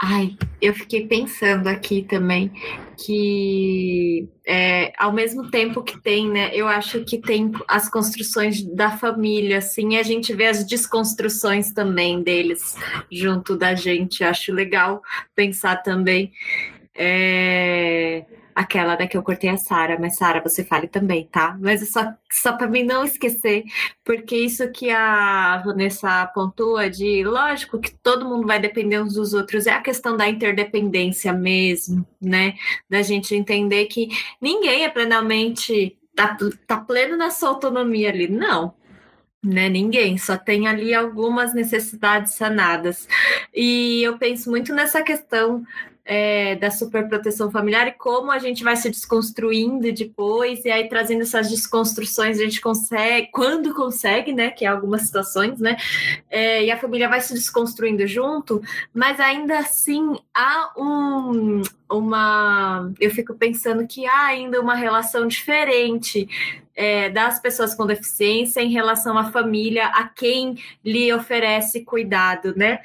Ai, eu fiquei pensando aqui também que é, ao mesmo tempo que tem, né? Eu acho que tem as construções da família, assim, e a gente vê as desconstruções também deles junto da gente. Acho legal pensar também. É, aquela da que eu cortei a Sara, mas Sara, você fale também, tá? Mas só, só para mim não esquecer, porque isso que a Vanessa pontua de, lógico que todo mundo vai depender uns dos outros, é a questão da interdependência mesmo, né? Da gente entender que ninguém é plenamente, tá, tá pleno na sua autonomia ali, não né? Ninguém, só tem ali algumas necessidades sanadas. E eu penso muito nessa questão é, da superproteção familiar e como a gente vai se desconstruindo depois, e aí trazendo essas desconstruções, a gente consegue, quando consegue, né? Que é algumas situações, né? É, e a família vai se desconstruindo junto, mas ainda assim há um, uma. Eu fico pensando que há ainda uma relação diferente é, das pessoas com deficiência em relação à família, a quem lhe oferece cuidado, né?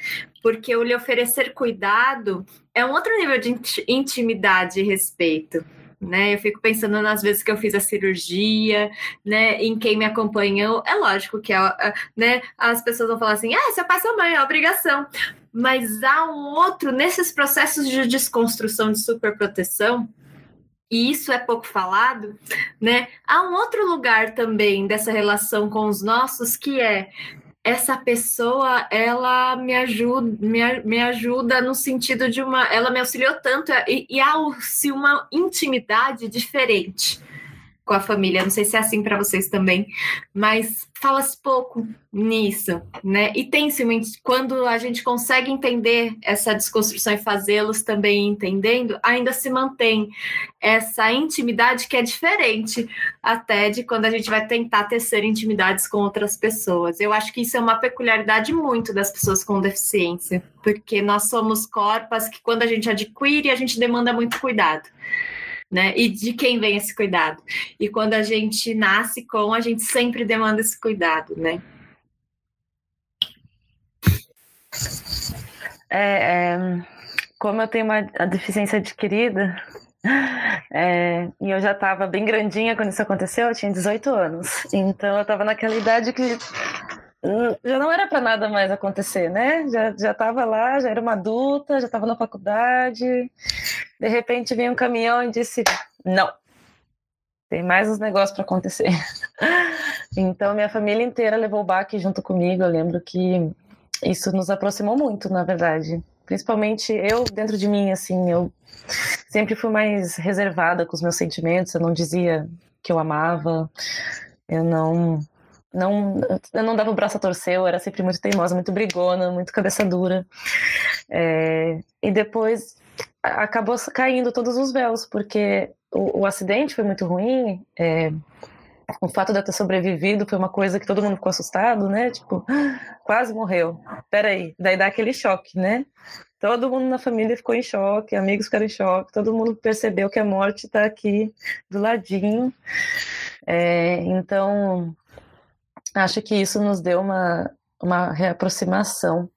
Porque o lhe oferecer cuidado é um outro nível de intimidade e respeito. Né, eu fico pensando nas vezes que eu fiz a cirurgia, né, em quem me acompanhou. É lógico que né, as pessoas vão falar assim: ah, seu pai sua mãe, é obrigação. Mas há um outro, nesses processos de desconstrução de superproteção, e isso é pouco falado, né? Há um outro lugar também dessa relação com os nossos que é essa pessoa, ela me ajuda, me, me ajuda no sentido de uma, ela me auxiliou tanto e, e há-se uma intimidade diferente com a família. Não sei se é assim para vocês também, mas fala-se pouco nisso, né? E tem-se quando a gente consegue entender essa desconstrução e fazê-los também entendendo, ainda se mantém essa intimidade que é diferente até de quando a gente vai tentar tecer intimidades com outras pessoas. Eu acho que isso é uma peculiaridade muito das pessoas com deficiência, porque nós somos corpos que quando a gente adquire, a gente demanda muito cuidado né? E de quem vem esse cuidado? E quando a gente nasce com, a gente sempre demanda esse cuidado, né? É, é, como eu tenho uma deficiência adquirida, é, e eu já estava bem grandinha quando isso aconteceu, eu tinha 18 anos. Então eu estava naquela idade que já não era para nada mais acontecer, né? Já já estava lá, já era uma adulta, já estava na faculdade. De repente veio um caminhão e disse: "Não. Tem mais uns negócios para acontecer". Então minha família inteira levou o baque junto comigo. Eu lembro que isso nos aproximou muito, na verdade. Principalmente eu dentro de mim, assim, eu sempre fui mais reservada com os meus sentimentos. Eu não dizia que eu amava. Eu não não, eu não dava o braço a torcer, eu era sempre muito teimosa, muito brigona, muito cabeça dura. É, e depois acabou caindo todos os véus, porque o, o acidente foi muito ruim. É, o fato de eu ter sobrevivido foi uma coisa que todo mundo ficou assustado, né? Tipo, quase morreu. Peraí, daí dá aquele choque, né? Todo mundo na família ficou em choque, amigos ficaram em choque, todo mundo percebeu que a morte está aqui do ladinho. É, então, Acho que isso nos deu uma, uma reaproximação.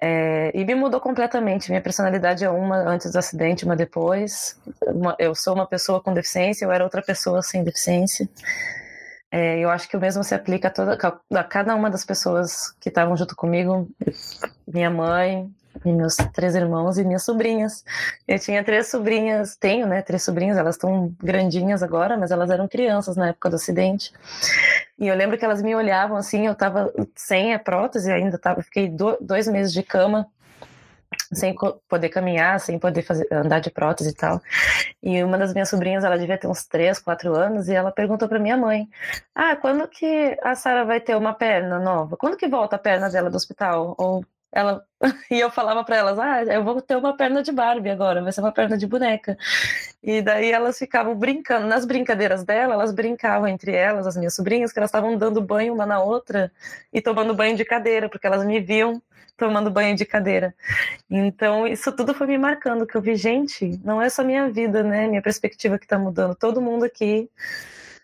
É, e me mudou completamente. Minha personalidade é uma antes do acidente, uma depois. Uma, eu sou uma pessoa com deficiência, eu era outra pessoa sem deficiência. É, eu acho que o mesmo se aplica a, toda, a cada uma das pessoas que estavam junto comigo. Minha mãe, e meus três irmãos e minhas sobrinhas. Eu tinha três sobrinhas, tenho, né, três sobrinhas, elas estão grandinhas agora, mas elas eram crianças na época do acidente. E eu lembro que elas me olhavam assim, eu tava sem a prótese ainda, tava, fiquei do, dois meses de cama, sem poder caminhar, sem poder fazer, andar de prótese e tal. E uma das minhas sobrinhas, ela devia ter uns três, quatro anos, e ela perguntou para minha mãe: Ah, quando que a Sara vai ter uma perna nova? Quando que volta a perna dela do hospital? Ou ela e eu falava para elas: "Ah, eu vou ter uma perna de Barbie agora, vai ser uma perna de boneca". E daí elas ficavam brincando, nas brincadeiras dela, elas brincavam entre elas, as minhas sobrinhas, que elas estavam dando banho uma na outra e tomando banho de cadeira, porque elas me viam tomando banho de cadeira. Então, isso tudo foi me marcando, que eu vi, gente, não é só minha vida, né? Minha perspectiva que está mudando. Todo mundo aqui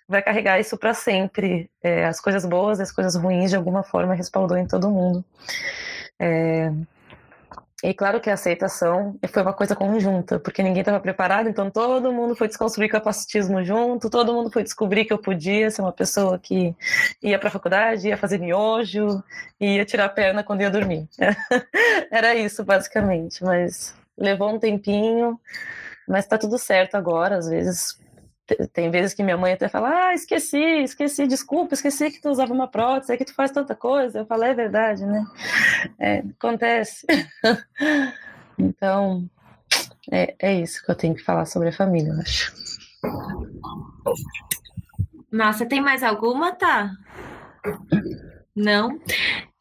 vai carregar isso para sempre. É, as coisas boas, as coisas ruins, de alguma forma, respaldou em todo mundo. É, E claro que a aceitação foi uma coisa conjunta, porque ninguém estava preparado, então todo mundo foi desconstruir capacitismo junto, todo mundo foi descobrir que eu podia ser uma pessoa que ia para a faculdade, ia fazer miojo, ia tirar a perna quando ia dormir. Era isso, basicamente, mas levou um tempinho, mas está tudo certo agora, às vezes tem vezes que minha mãe até fala, ah, esqueci, esqueci, desculpa, esqueci que tu usava uma prótese, que tu faz tanta coisa. Eu falo, é verdade, né? É, acontece. então, é, é isso que eu tenho que falar sobre a família, eu acho. Nossa, tem mais alguma, tá? Não.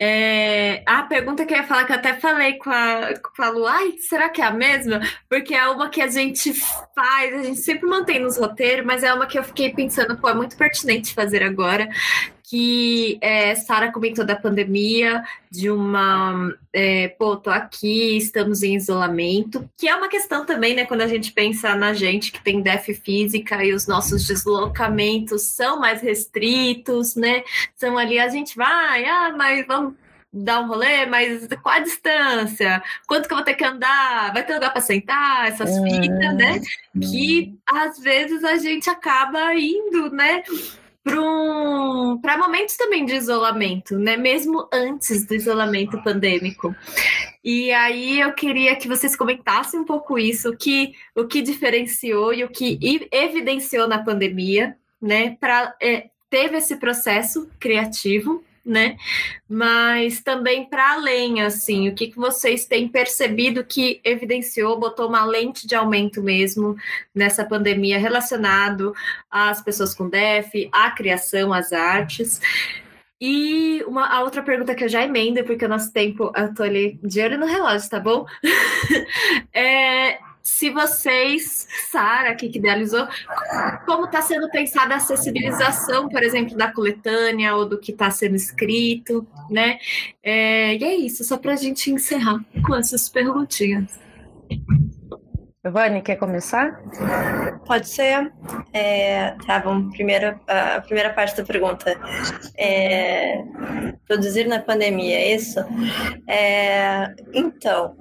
É... A pergunta que eu ia falar, que eu até falei com a, com a Lu, ai, será que é a mesma? Porque é uma que a gente faz, a gente sempre mantém nos roteiros, mas é uma que eu fiquei pensando, pô, é muito pertinente fazer agora, que é, Sara comentou da pandemia, de uma, é, pô, tô aqui, estamos em isolamento, que é uma questão também, né, quando a gente pensa na gente que tem def física e os nossos deslocamentos são mais restritos, né, são ali, a gente vai, ah, mas vamos dar um rolê, mas qual a distância? Quanto que eu vou ter que andar? Vai ter lugar para sentar? Essas uhum. fitas, né? Que às vezes a gente acaba indo, né? Para um, momentos também de isolamento, né? Mesmo antes do isolamento pandêmico. E aí eu queria que vocês comentassem um pouco isso, o que, o que diferenciou e o que evidenciou na pandemia, né? Para é, teve esse processo criativo né? Mas também para além, assim, o que, que vocês têm percebido que evidenciou, botou uma lente de aumento mesmo nessa pandemia relacionado às pessoas com DEF, à criação, às artes. E uma, a outra pergunta que eu já emendo, porque o nosso tempo, eu tô ali de olho no relógio, tá bom? é, se vocês, Sara, que idealizou, como está sendo pensada a acessibilização, por exemplo, da coletânea ou do que está sendo escrito, né? É, e é isso, só para a gente encerrar com essas perguntinhas. Giovanni, quer começar? Pode ser. É, tá, vamos. Primeiro, a primeira parte da pergunta. É, produzir na pandemia, é isso? É, então.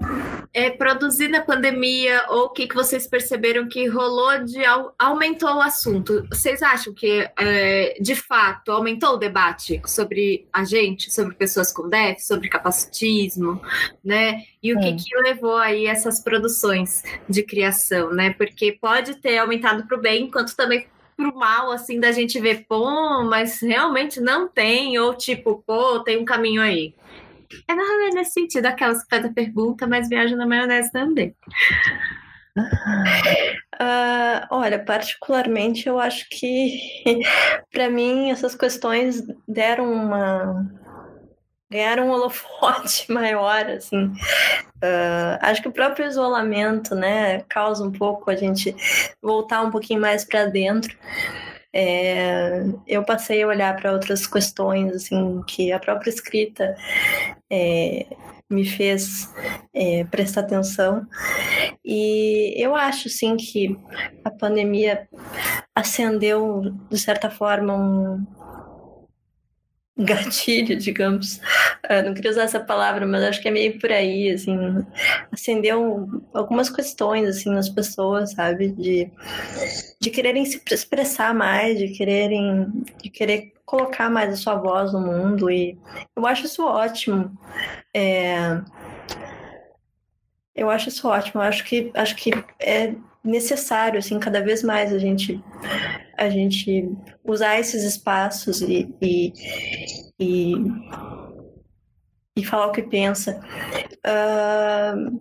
É, produzir na pandemia, ou o que, que vocês perceberam que rolou de. aumentou o assunto? Vocês acham que, é, de fato, aumentou o debate sobre a gente, sobre pessoas com déficit, sobre capacitismo, né? E o que, é. que levou aí essas produções de criação, né? Porque pode ter aumentado para o bem, enquanto também para o mal, assim, da gente ver, pô, mas realmente não tem, ou tipo, pô, tem um caminho aí. É não nesse sentido, aquelas que faz a pergunta, mas viaja na maionese também. Uh, olha, particularmente eu acho que para mim essas questões deram uma ganharam um holofote maior, assim. Uh, acho que o próprio isolamento, né, causa um pouco a gente voltar um pouquinho mais para dentro. É, eu passei a olhar para outras questões, assim, que a própria escrita é, me fez é, prestar atenção. E eu acho, sim, que a pandemia acendeu, de certa forma, um, gatilho, digamos. Eu não queria usar essa palavra, mas acho que é meio por aí, assim, acendeu algumas questões, assim, nas pessoas, sabe? De, de quererem se expressar mais, de quererem, de querer colocar mais a sua voz no mundo e eu acho isso ótimo. É... Eu acho isso ótimo, eu acho que, acho que é necessário, assim, cada vez mais a gente, a gente usar esses espaços e, e, e, e falar o que pensa. Uh,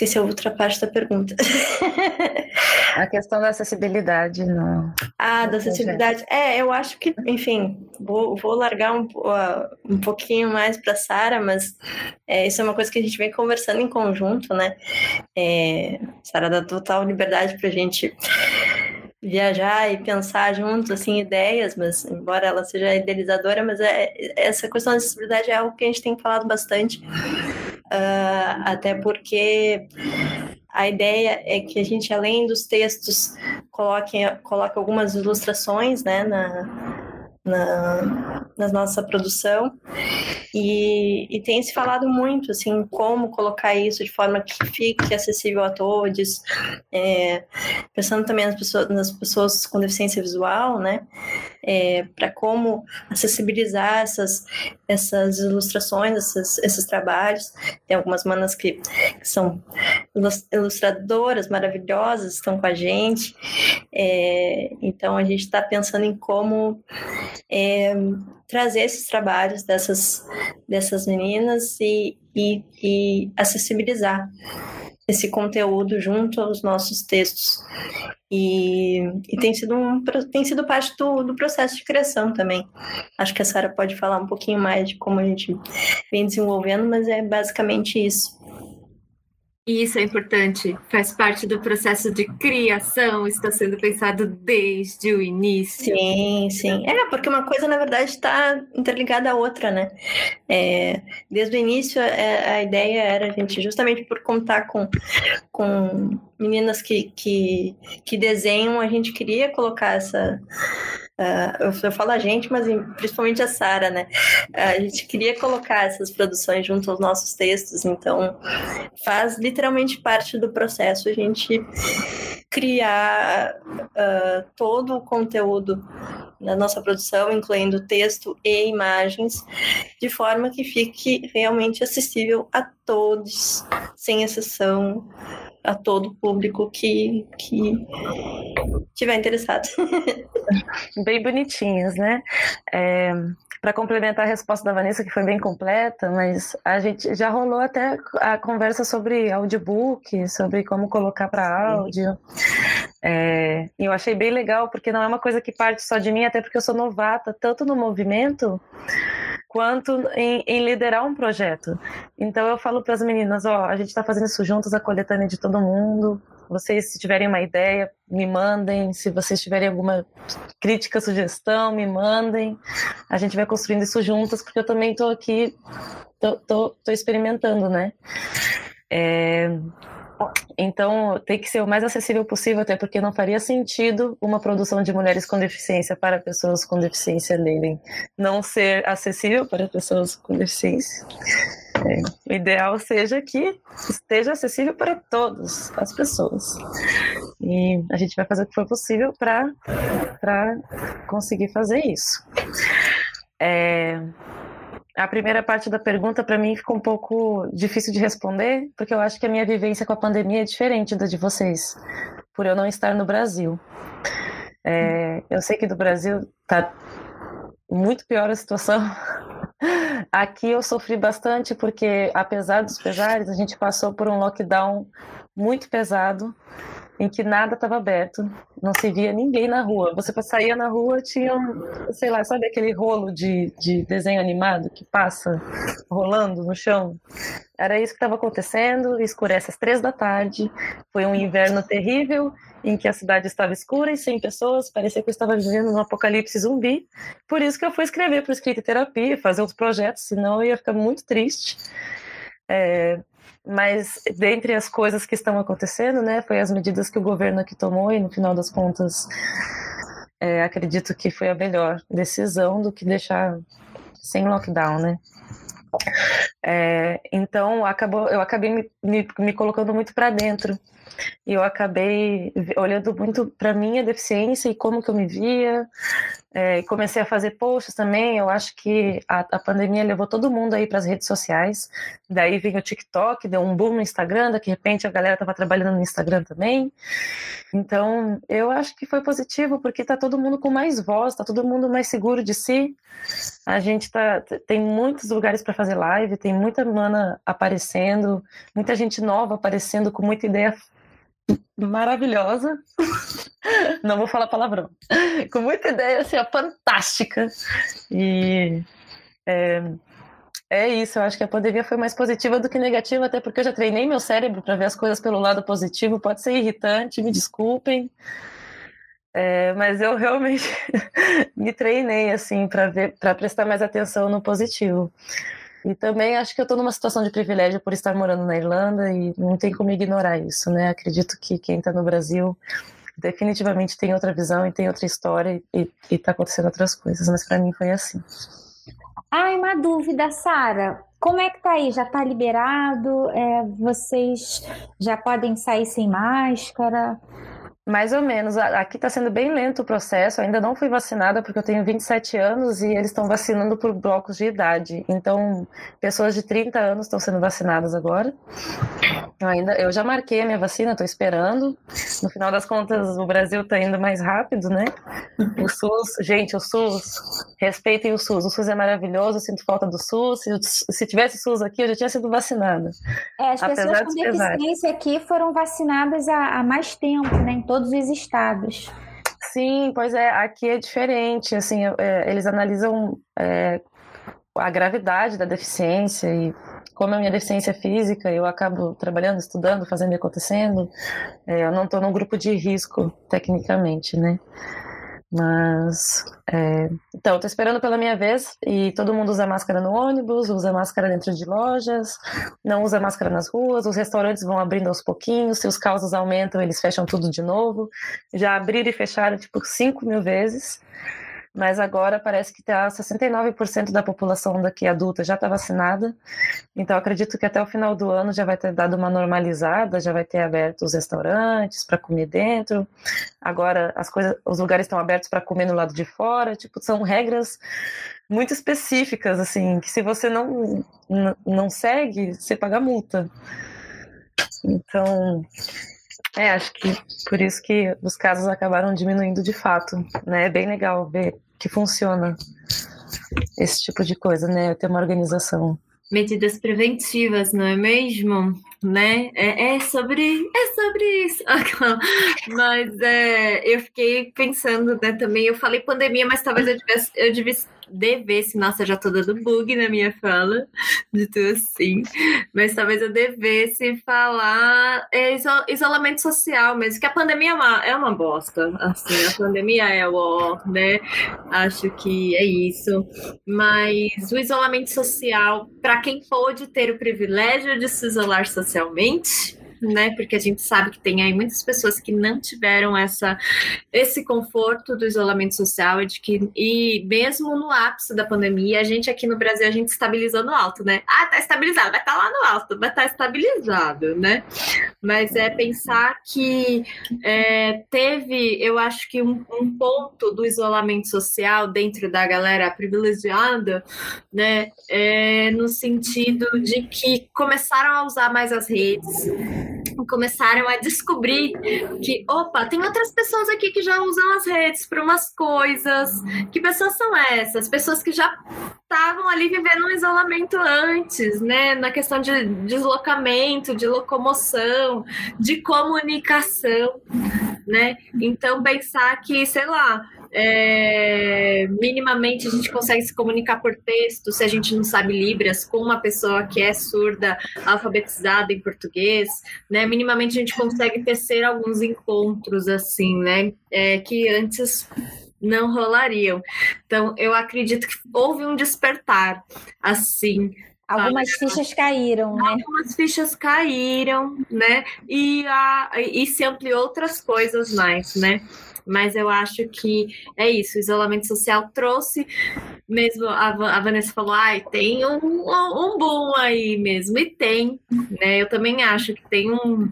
esqueci a outra parte da pergunta. a questão da acessibilidade, não. Ah, da acessibilidade. É, eu acho que, enfim, vou, vou largar um, uh, um pouquinho mais para Sara, mas é, isso é uma coisa que a gente vem conversando em conjunto, né? É, Sara dá total liberdade para a gente viajar e pensar juntos assim ideias, mas embora ela seja idealizadora, mas é, essa questão da acessibilidade é algo que a gente tem falado bastante, uh, até porque a ideia é que a gente além dos textos coloque coloque algumas ilustrações, né, na, na, na nossa produção e, e, tem se falado muito assim como colocar isso de forma que fique acessível a todos, é, pensando também nas pessoas, nas pessoas com deficiência visual, né? É, para como acessibilizar essas, essas ilustrações, esses, esses trabalhos. Tem algumas manas que, que são ilustradoras maravilhosas, estão com a gente. É, então a gente está pensando em como é, trazer esses trabalhos dessas, dessas meninas e, e, e acessibilizar esse conteúdo junto aos nossos textos. E, e, tem, sido um, tem sido parte do, do processo de criação também. Acho que a Sara pode falar um pouquinho mais de como a gente vem desenvolvendo, mas é basicamente isso. E isso é importante, faz parte do processo de criação, está sendo pensado desde o início. Sim, sim. É, porque uma coisa, na verdade, está interligada à outra, né? É, desde o início, é, a ideia era a gente, justamente por contar com, com meninas que, que, que desenham, a gente queria colocar essa, Uh, eu, eu, falo a gente, mas principalmente a Sara, né? A gente queria colocar essas produções junto aos nossos textos, então faz literalmente parte do processo a gente criar uh, todo o conteúdo na nossa produção, incluindo texto e imagens, de forma que fique realmente acessível a todos, sem exceção a todo público que, que tiver interessado. Bem bonitinhos, né? É, para complementar a resposta da Vanessa, que foi bem completa, mas a gente já rolou até a conversa sobre audiobook, sobre como colocar para áudio. É, e eu achei bem legal, porque não é uma coisa que parte só de mim, até porque eu sou novata, tanto no movimento quanto em, em liderar um projeto. Então eu falo para as meninas, ó, a gente está fazendo isso juntos, a coletânea de todo mundo. Vocês, se tiverem uma ideia, me mandem. Se vocês tiverem alguma crítica, sugestão, me mandem. A gente vai construindo isso juntas, porque eu também estou aqui, tô experimentando, né? É, então, tem que ser o mais acessível possível, até porque não faria sentido uma produção de mulheres com deficiência para pessoas com deficiência lerem não ser acessível para pessoas com deficiência. É, o ideal seja que esteja acessível para todas as pessoas. E a gente vai fazer o que for possível para conseguir fazer isso. É, a primeira parte da pergunta para mim ficou um pouco difícil de responder, porque eu acho que a minha vivência com a pandemia é diferente da de vocês, por eu não estar no Brasil. É, eu sei que no Brasil está muito pior a situação. Aqui eu sofri bastante porque, apesar dos pesares, a gente passou por um lockdown muito pesado em que nada estava aberto, não se via ninguém na rua. Você saía na rua, tinha, sei lá, sabe aquele rolo de, de desenho animado que passa rolando no chão? Era isso que estava acontecendo, escurece às três da tarde, foi um inverno terrível, em que a cidade estava escura e sem pessoas, parecia que eu estava vivendo um apocalipse zumbi. Por isso que eu fui escrever para escrita e terapia, fazer outros projetos, senão eu ia ficar muito triste. É, mas dentre as coisas que estão acontecendo, né, foi as medidas que o governo aqui tomou e no final das contas é, acredito que foi a melhor decisão do que deixar sem lockdown, né? É, então acabou, eu acabei me, me, me colocando muito para dentro e eu acabei olhando muito para minha deficiência e como que eu me via. É, comecei a fazer posts também. Eu acho que a, a pandemia levou todo mundo aí para as redes sociais. Daí veio o TikTok, deu um boom no Instagram. Daqui de repente a galera estava trabalhando no Instagram também. Então eu acho que foi positivo porque está todo mundo com mais voz, está todo mundo mais seguro de si. A gente tá, tem muitos lugares para fazer live, tem muita mana aparecendo, muita gente nova aparecendo com muita ideia maravilhosa. Não vou falar palavrão. Com muita ideia assim, fantástica. E é, é isso, eu acho que a pandemia foi mais positiva do que negativa, até porque eu já treinei meu cérebro para ver as coisas pelo lado positivo. Pode ser irritante, me desculpem. É, mas eu realmente me treinei assim para ver, para prestar mais atenção no positivo. E também acho que eu estou numa situação de privilégio por estar morando na Irlanda e não tem como ignorar isso, né? Acredito que quem está no Brasil definitivamente tem outra visão e tem outra história e está acontecendo outras coisas, mas para mim foi assim. Ah, uma dúvida, Sara. Como é que tá aí? Já tá liberado? É, vocês já podem sair sem máscara? Mais ou menos. Aqui está sendo bem lento o processo. Ainda não fui vacinada porque eu tenho 27 anos e eles estão vacinando por blocos de idade. Então, pessoas de 30 anos estão sendo vacinadas agora. Eu, ainda, eu já marquei a minha vacina, estou esperando. No final das contas, o Brasil está indo mais rápido, né? O SUS, gente, o SUS, respeitem o SUS. O SUS é maravilhoso, eu sinto falta do SUS. Se, se tivesse SUS aqui, eu já tinha sido vacinada. É, as pessoas com deficiência aqui foram vacinadas há, há mais tempo, né? Em todos os estados. Sim, pois é, aqui é diferente, assim, é, eles analisam é, a gravidade da deficiência e como a minha deficiência física, eu acabo trabalhando, estudando, fazendo e acontecendo, é, eu não estou num grupo de risco, tecnicamente, né? Mas, é... então, estou esperando pela minha vez e todo mundo usa máscara no ônibus, usa máscara dentro de lojas, não usa máscara nas ruas, os restaurantes vão abrindo aos pouquinhos, se os casos aumentam, eles fecham tudo de novo. Já abriram e fecharam, tipo, 5 mil vezes mas agora parece que tá 69% da população daqui adulta já está vacinada. Então acredito que até o final do ano já vai ter dado uma normalizada, já vai ter aberto os restaurantes para comer dentro. Agora as coisas, os lugares estão abertos para comer no lado de fora. Tipo, são regras muito específicas assim, que se você não não segue, você paga multa. Então, é, acho que por isso que os casos acabaram diminuindo de fato, né? É bem legal ver que funciona esse tipo de coisa, né? Ter uma organização. Medidas preventivas, não é mesmo? Né? É, é sobre é sobre isso. Mas é, eu fiquei pensando, né, também, eu falei pandemia, mas talvez eu tivesse, eu devesse devesse, nossa, já tô dando bug na minha fala, de tudo assim, mas talvez eu devesse falar é, isolamento social mesmo, que a pandemia é uma, é uma bosta, assim, a pandemia é o, né, acho que é isso, mas o isolamento social, para quem pôde ter o privilégio de se isolar socialmente, né? Porque a gente sabe que tem aí muitas pessoas que não tiveram essa, esse conforto do isolamento social e de que e mesmo no ápice da pandemia, a gente aqui no Brasil a gente estabilizou no alto, né? Ah, tá estabilizado, vai estar tá lá no alto, vai estar tá estabilizado, né? Mas é pensar que é, teve, eu acho que um, um ponto do isolamento social dentro da galera privilegiada, né? É, no sentido de que começaram a usar mais as redes, começaram a descobrir que, opa, tem outras pessoas aqui que já usam as redes para umas coisas. Que pessoas são essas? Pessoas que já estavam ali vivendo um isolamento antes, né? Na questão de deslocamento, de locomoção, de comunicação, né? Então pensar que, sei lá, é, minimamente a gente consegue se comunicar por texto se a gente não sabe Libras com uma pessoa que é surda, alfabetizada em português, né? Minimamente a gente consegue tecer alguns encontros assim, né? É, que antes não rolariam. Então, eu acredito que houve um despertar, assim, Algumas fichas caíram, né? Algumas fichas caíram, né? E, a, e se ampliou outras coisas mais, né? Mas eu acho que é isso, o isolamento social trouxe, mesmo a, Vanessa falou, ai, tem um, um boom aí mesmo, e tem, né? Eu também acho que tem um,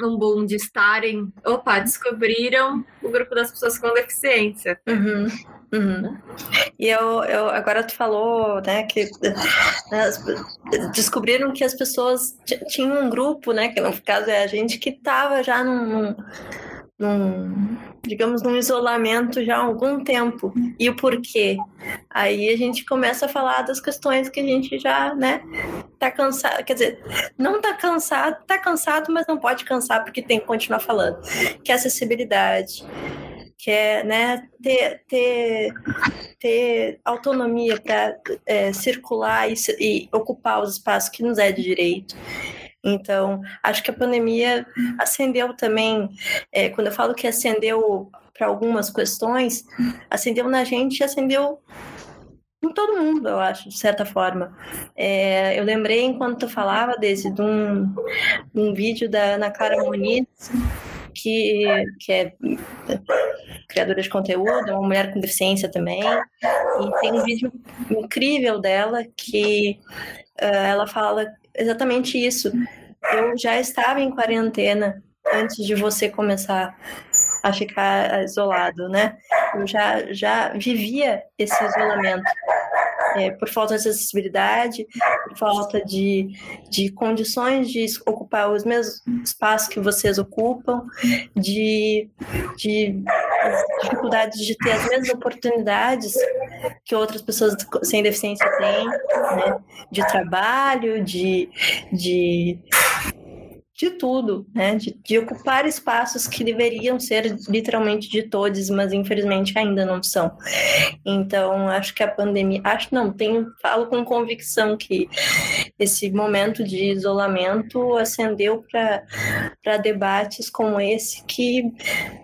um boom de estarem, opa, descobriram o grupo das pessoas com deficiência. Uhum. Uhum. E eu, eu, agora tu falou, né, que né, descobriram que as pessoas tinham um grupo, né, que no caso é a gente que estava já num, num, digamos, num isolamento já há algum tempo. E o porquê? Aí a gente começa a falar das questões que a gente já, né, tá cansado, quer dizer, não tá cansado, tá cansado, mas não pode cansar porque tem que continuar falando. Que é acessibilidade, que é né, ter, ter, ter autonomia para é, circular e, e ocupar os espaços que nos é de direito. Então, acho que a pandemia acendeu também, é, quando eu falo que acendeu para algumas questões, acendeu na gente e acendeu em todo mundo, eu acho, de certa forma. É, eu lembrei, enquanto tu falava, desse, de um, de um vídeo da Ana Clara Muniz, que, que é criadora de conteúdo, uma mulher com deficiência também, e tem um vídeo incrível dela que ela fala exatamente isso. Eu já estava em quarentena antes de você começar a ficar isolado, né? Eu já, já vivia esse isolamento é, por falta de acessibilidade, por falta de, de condições de ocupar os mesmos espaços que vocês ocupam, de, de dificuldades de ter as mesmas oportunidades que outras pessoas sem deficiência têm, né? de trabalho, de, de de tudo, né? De, de, ocupar espaços que deveriam ser literalmente de todos, mas infelizmente ainda não são. Então, acho que a pandemia, acho não, tenho, falo com convicção que esse momento de isolamento acendeu para debates como esse que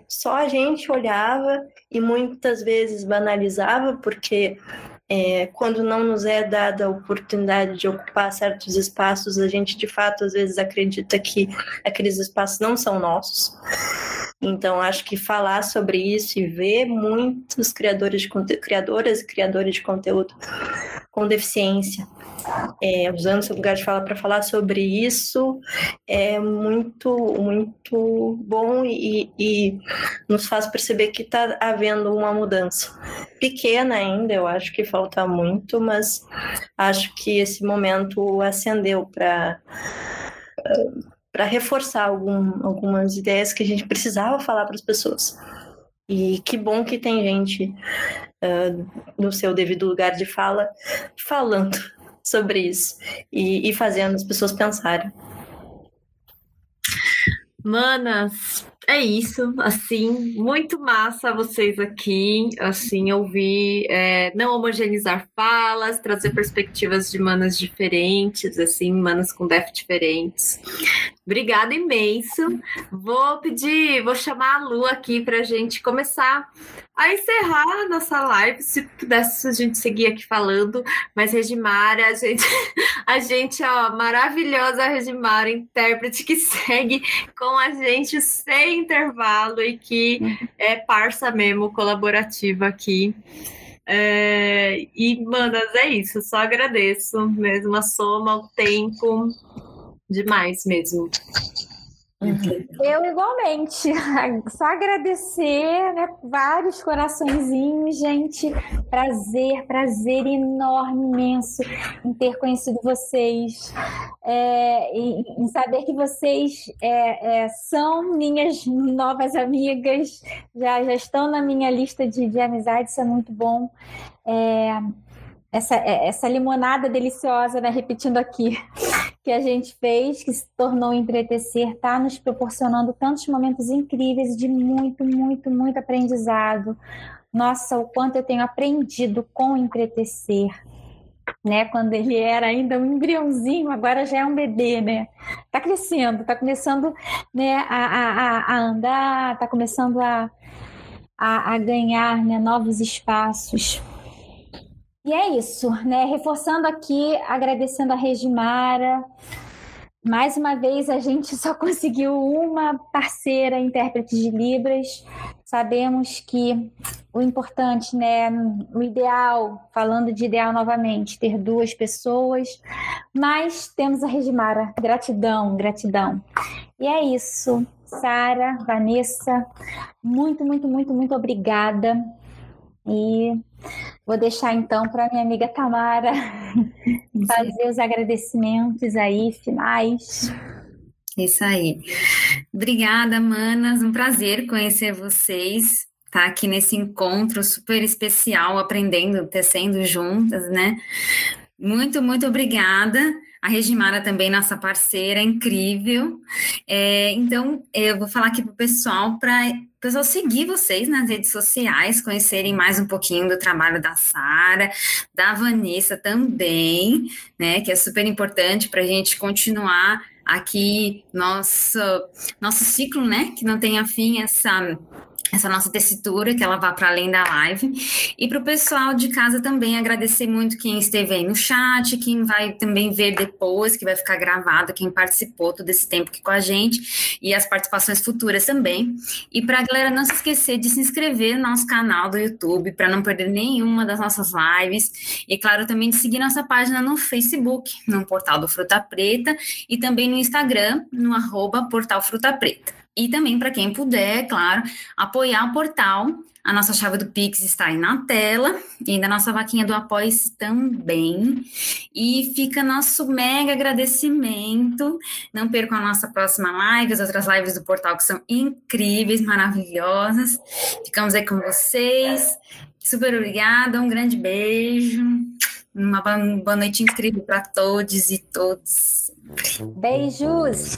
só a gente olhava e muitas vezes banalizava, porque é, quando não nos é dada a oportunidade de ocupar certos espaços, a gente de fato às vezes acredita que aqueles espaços não são nossos. Então, acho que falar sobre isso e ver muitos criadores de criadoras e criadores de conteúdo com deficiência é, usando seu lugar de fala para falar sobre isso é muito, muito bom e, e nos faz perceber que está havendo uma mudança. Pequena ainda, eu acho que falta muito, mas acho que esse momento acendeu para para reforçar algum, algumas ideias que a gente precisava falar para as pessoas. E que bom que tem gente uh, no seu devido lugar de fala falando sobre isso e, e fazendo as pessoas pensarem. Manas, é isso, assim, muito massa vocês aqui, assim, ouvir, é, não homogeneizar falas, trazer perspectivas de manas diferentes, assim, manas com def diferentes. Obrigada imenso. Vou pedir, vou chamar a Lu aqui para a gente começar a encerrar a nossa live, se pudesse a gente seguir aqui falando, mas Regimara, a gente, a gente, ó, maravilhosa Regimara, intérprete que segue com a gente sem intervalo e que é parça mesmo, colaborativa aqui. É, e, manas, é isso, só agradeço mesmo a soma, o tempo, demais mesmo. Eu igualmente, só agradecer, né? Vários coraçõezinhos, gente. Prazer, prazer enorme, imenso em ter conhecido vocês, é, em, em, saber que vocês é, é, são minhas novas amigas, já, já estão na minha lista de, de amizades, isso é muito bom. É, essa, é, essa limonada deliciosa, né? Repetindo aqui, que a gente fez, que se tornou entretecer, está nos proporcionando tantos momentos incríveis de muito, muito, muito aprendizado. Nossa, o quanto eu tenho aprendido com entretecer. Né, quando ele era ainda um embriãozinho, agora já é um bebê, né? Tá crescendo, tá começando né, a, a, a andar, tá começando a, a, a ganhar né, novos espaços. E é isso, né? Reforçando aqui, agradecendo a Regimara. Mais uma vez, a gente só conseguiu uma parceira intérprete de Libras. Sabemos que o importante, né? O ideal, falando de ideal novamente, ter duas pessoas. Mas temos a Regimara. Gratidão, gratidão. E é isso. Sara, Vanessa, muito, muito, muito, muito obrigada. E Vou deixar então para minha amiga Tamara fazer os agradecimentos aí finais. Isso aí. Obrigada, manas. Um prazer conhecer vocês. Tá aqui nesse encontro super especial, aprendendo, tecendo juntas, né? Muito, muito obrigada. A Regimara também, nossa parceira, incrível. É, então, eu vou falar aqui para o pessoal para o pessoal seguir vocês nas redes sociais, conhecerem mais um pouquinho do trabalho da Sara, da Vanessa também, né? Que é super importante para a gente continuar aqui nosso, nosso ciclo, né? Que não tenha fim essa essa nossa tessitura, que ela vá para além da live. E para o pessoal de casa também agradecer muito quem esteve aí no chat, quem vai também ver depois, que vai ficar gravado, quem participou todo esse tempo aqui com a gente e as participações futuras também. E para a galera não se esquecer de se inscrever no nosso canal do YouTube para não perder nenhuma das nossas lives. E claro, também de seguir nossa página no Facebook, no portal do Fruta Preta e também no Instagram, no arroba portal Fruta Preta. E também, para quem puder, claro, apoiar o portal. A nossa chave do Pix está aí na tela e da nossa vaquinha do apoio também. E fica nosso mega agradecimento. Não percam a nossa próxima live, as outras lives do portal que são incríveis, maravilhosas. Ficamos aí com vocês. Super obrigada, um grande beijo. Uma boa noite incrível para todos e todos. Beijos!